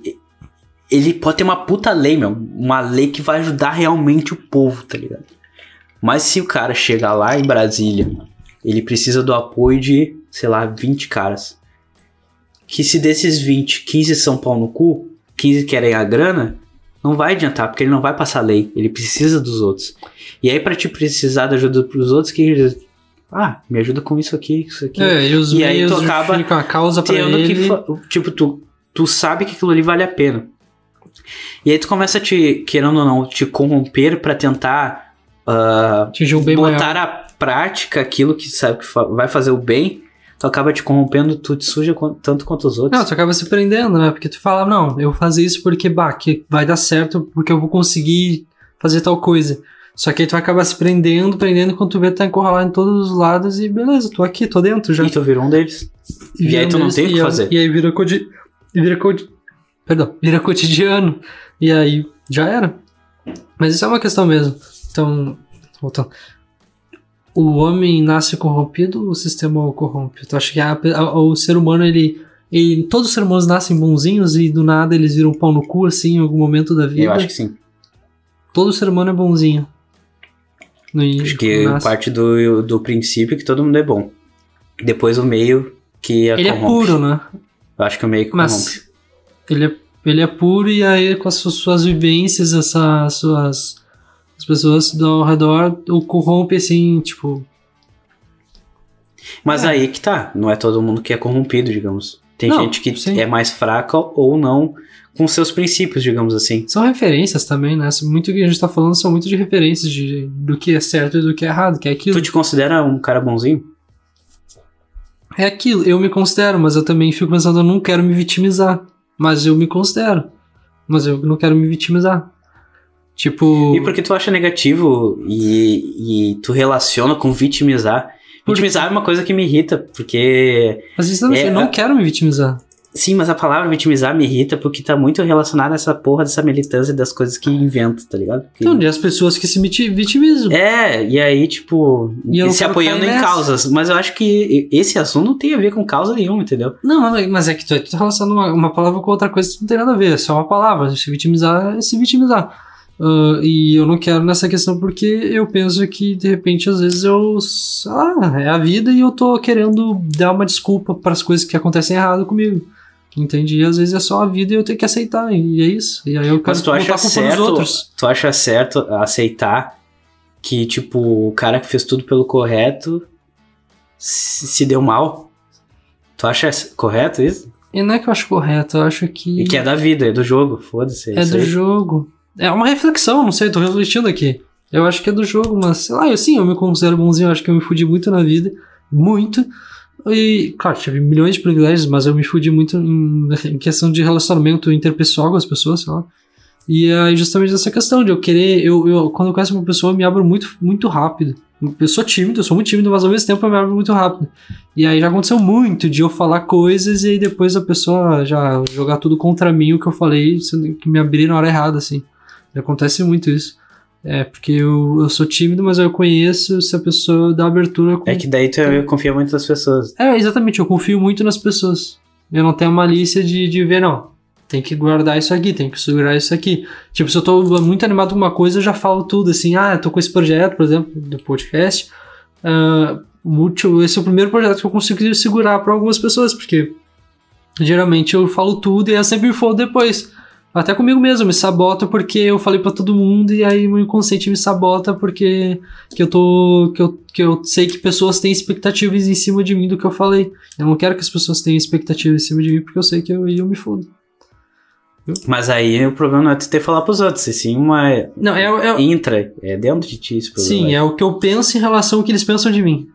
ele pode ter uma puta lei, meu, uma lei que vai ajudar realmente o povo, tá ligado? Mas se o cara chegar lá em Brasília, ele precisa do apoio de, sei lá, 20 caras. Que se desses 20, 15 são pau no cu, 15 querem a grana, não vai adiantar, porque ele não vai passar lei, ele precisa dos outros. E aí, pra te precisar da ajuda pros outros, que ele. Ah, me ajuda com isso aqui, isso aqui. É, e os E aí tu acaba a causa pra ele. que. Tipo, tu, tu sabe que aquilo ali vale a pena. E aí tu começa a te, querendo ou não, te corromper pra tentar o bem botar maior. à prática aquilo que sabe que vai fazer o bem. Tu acaba te corrompendo, tu te suja tanto quanto os outros. Não, tu acaba se prendendo, né? Porque tu fala, não, eu vou fazer isso porque, bah, que vai dar certo, porque eu vou conseguir fazer tal coisa. Só que aí tu vai acabar se prendendo, prendendo, quando tu vê, tu tá encurralado em todos os lados e beleza, tô aqui, tô dentro já. E tu virou um deles. E aí tu não tem o que e aí- fazer. E aí vira codi... vira codi... Perdão, vira cotidiano. E aí já era. Mas isso é uma questão mesmo. Então, voltando. O homem nasce corrompido ou o sistema o corrompe? Tu acha que a- a- o ser humano, ele, ele. Todos os seres humanos nascem bonzinhos e do nada eles viram pau no cu assim em algum momento da vida? Eu acho que sim. Todo ser humano é bonzinho. E Acho que nasce- parte do, do princípio que todo mundo é bom. Depois o meio que Ele é corrompe. puro, né? Eu acho que o meio que corrompe. Mas ele é, ele é puro e aí com as suas, suas vivências, essas suas as pessoas ao redor o corrompe assim, tipo, Mas É. aí que tá, não é todo mundo que é corrompido, digamos. Tem Não, gente que sim. é mais fraca ou não com seus princípios, digamos assim. são referências também, né? Muito que a gente tá falando são muito de referências de do que é certo e do que é errado, que é aquilo. Tu te considera um cara bonzinho? É aquilo, eu me considero, mas eu também fico pensando, eu não quero me vitimizar, mas eu me considero. Mas eu não quero me vitimizar. Tipo, E por que tu acha negativo e, e tu relaciona com vitimizar? Porque- Vitimizar é uma coisa que me irrita, porque. às vezes eu não- é, eu não quero me vitimizar. Sim, mas a palavra vitimizar me irrita porque tá muito relacionada a essa porra dessa militância das coisas que inventa, tá ligado? Que- Então, de as pessoas que se viti- vitimizam. É, e aí, tipo, E não se apoiando em causas. Mas eu acho que esse assunto não tem a ver com causa nenhuma, entendeu? Não, mas- mas é que tu, tu tá relacionando uma, uma palavra com outra coisa que não tem nada a ver, é só uma palavra. Se vitimizar é se vitimizar. Ah, e eu não quero nessa questão porque eu penso que, de repente, às vezes eu. lá, é a vida e eu tô querendo dar uma desculpa para as coisas que acontecem errado comigo. Entende? E às vezes é só a vida e eu tenho que aceitar, e é isso. E aí eu quero Mas tu acha certo, outros. tu acha certo aceitar que, tipo, o cara que fez tudo pelo correto se, se deu mal? Tu acha correto isso? E não é que eu acho correto, eu acho que. E que é da vida, é do jogo, foda-se. É isso do aí. jogo. É uma reflexão, não sei, tô refletindo aqui. Eu acho que é do jogo, mas sei lá, eu sim, eu me considero bonzinho, eu acho que eu me fudi muito na vida. Muito. E, claro, tive milhões de privilégios, mas eu me fudi muito em, em questão de relacionamento interpessoal com as pessoas, sei lá. E aí, justamente essa questão de eu querer. Eu, eu, quando eu conheço uma pessoa, eu me abro muito, muito rápido. Eu sou tímido, eu sou muito tímido, mas ao mesmo tempo eu me abro muito rápido. E aí já aconteceu muito de eu falar coisas e aí depois a pessoa já jogar tudo contra mim, o que eu falei, que me abrir na hora errada, assim. Acontece muito isso. É, porque eu, eu sou tímido, mas eu conheço se a pessoa dá abertura com. É que daí tu confia muito nas pessoas. É, exatamente, eu confio muito nas pessoas. Eu não tenho a malícia de, de ver, não. Tem que guardar isso aqui, tem que segurar isso aqui. Tipo, se eu tô muito animado com uma coisa, eu já falo tudo, assim, ah, eu tô com esse projeto, por exemplo, do podcast. Ah, muito, esse é o primeiro projeto que eu consigo segurar para algumas pessoas, porque geralmente eu falo tudo e eu sempre fodo depois. Até comigo mesmo, eu me saboto porque eu falei pra todo mundo e aí meu inconsciente me sabota porque que eu tô que eu, que eu sei que pessoas têm expectativas em cima de mim do que eu falei. Eu não quero que as pessoas tenham expectativas em cima de mim porque eu sei que eu, eu me fodo. Mas aí o problema não é tu ter que falar pros outros, e sim uma Não, é, é intra, é dentro de ti esse problema. sim, é o que eu penso em relação ao que eles pensam de mim.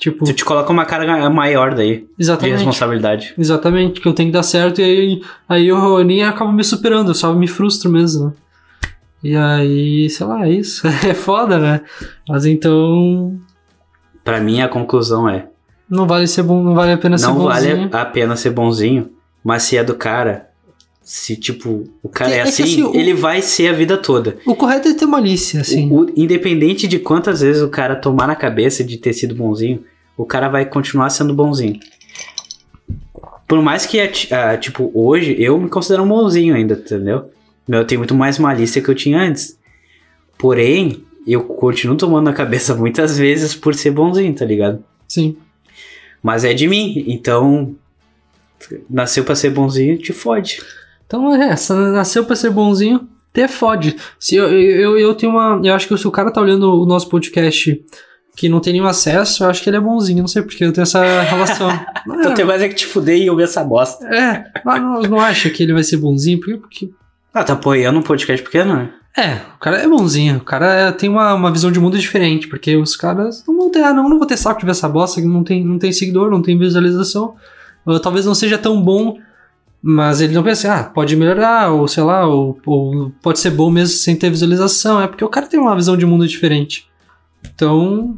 Tipo, Tu te coloca uma carga maior daí, de exatamente. responsabilidade. Exatamente, que eu tenho que dar certo e aí, aí eu nem acabo me superando, eu só me frustro mesmo. né? E aí, sei lá, é isso. É foda, né? Mas então. Pra mim a conclusão é, Não vale ser bom, não vale a pena ser não vale bonzinho. a pena ser bonzinho, mas se é do cara, se tipo, o cara é, é assim, assim, o- ele vai ser a vida toda. O correto é ter malícia, assim. O- o- independente de quantas vezes o cara tomar na cabeça de ter sido bonzinho, o cara vai continuar sendo bonzinho. Por mais que, ah, tipo, hoje eu me considero um bonzinho ainda, entendeu? Eu tenho muito mais malícia que eu tinha antes. Porém, eu continuo tomando na cabeça muitas vezes por ser bonzinho, tá ligado? Sim. Mas é de mim, então. Nasceu pra ser bonzinho, te fode. Então é, nasceu pra ser bonzinho, te fode. Se eu, eu, eu tenho uma. Eu acho que se o cara tá olhando o nosso podcast que não tem nenhum acesso, eu acho que ele é bonzinho. Não sei porque eu tenho essa relação. Então tem mais é que te fuder e ouvir essa bosta. É, mas não, não acha que ele vai ser bonzinho? Porque, porque Ah, tá apoiando um podcast pequeno, né? É, o cara é bonzinho, o cara é- tem uma, uma visão de mundo diferente, porque os caras não vão ter, ah, não, não vou ter saco de ver essa bosta, que não tem, não tem seguidor, não tem visualização, ou talvez não seja tão bom, mas ele não pensa, ah, pode melhorar, ou sei lá, ou, ou pode ser bom mesmo sem ter visualização, é porque o cara tem uma visão de mundo diferente. Então,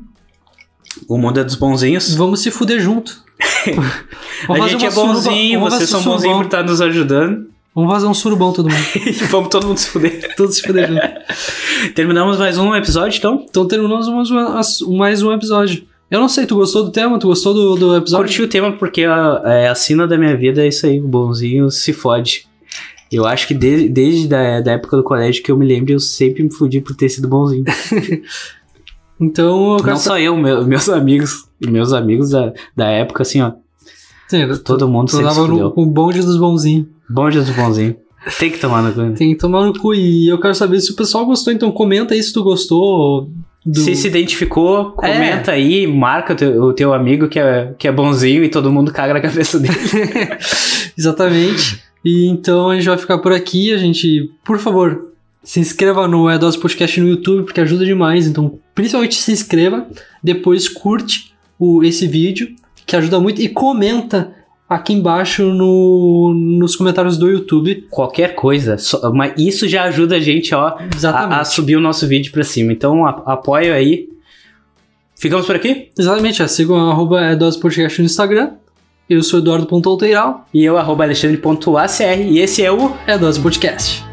O mundo é dos bonzinhos. vamos se fuder junto. A gente é bonzinho, suruba- vocês são bonzinhos por estar nos ajudando. Vamos fazer um surubão todo mundo, vamos todo mundo se fuder. todos se fuder junto. Terminamos mais um episódio, então? Então terminamos mais um, mais um episódio. Eu não sei, tu gostou do tema? Tu gostou do, do episódio? Curti o tema porque a, é, a sina da minha vida é isso aí, o bonzinho se fode. Eu acho que desde, desde da, da época do colégio que eu me lembro, eu sempre me fudi por ter sido bonzinho. Então, Não só eu, meu- meus amigos. Meus amigos da, da época, assim, ó. Sim, Todo mundo se tava no, o bonde dos bonzinhos. Bom dia do bonzinho. Tem que tomar no cu. Tem que tomar no cu. E eu quero saber se o pessoal gostou, então comenta aí se tu gostou. Do... Se se identificou, comenta aí, marca o teu, o teu amigo que é, que é bonzinho e todo mundo caga na cabeça dele. Exatamente. E então a gente vai ficar por aqui. A gente, por favor, se inscreva no Dose Podcast no YouTube, porque ajuda demais. Então, principalmente se inscreva. Depois curte o, esse vídeo, que ajuda muito. E comenta aqui embaixo no, nos comentários do YouTube. Qualquer coisa, só- mas isso já ajuda a gente ó, a, a subir o nosso vídeo pra cima. Então a, apoia aí. Ficamos por aqui? Exatamente. É, sigam arroba Dose Podcast no Instagram. Eu sou Eduardo Ponto Alteiral. E eu, arroba alexandre.acr, e esse é o É Dose Podcast.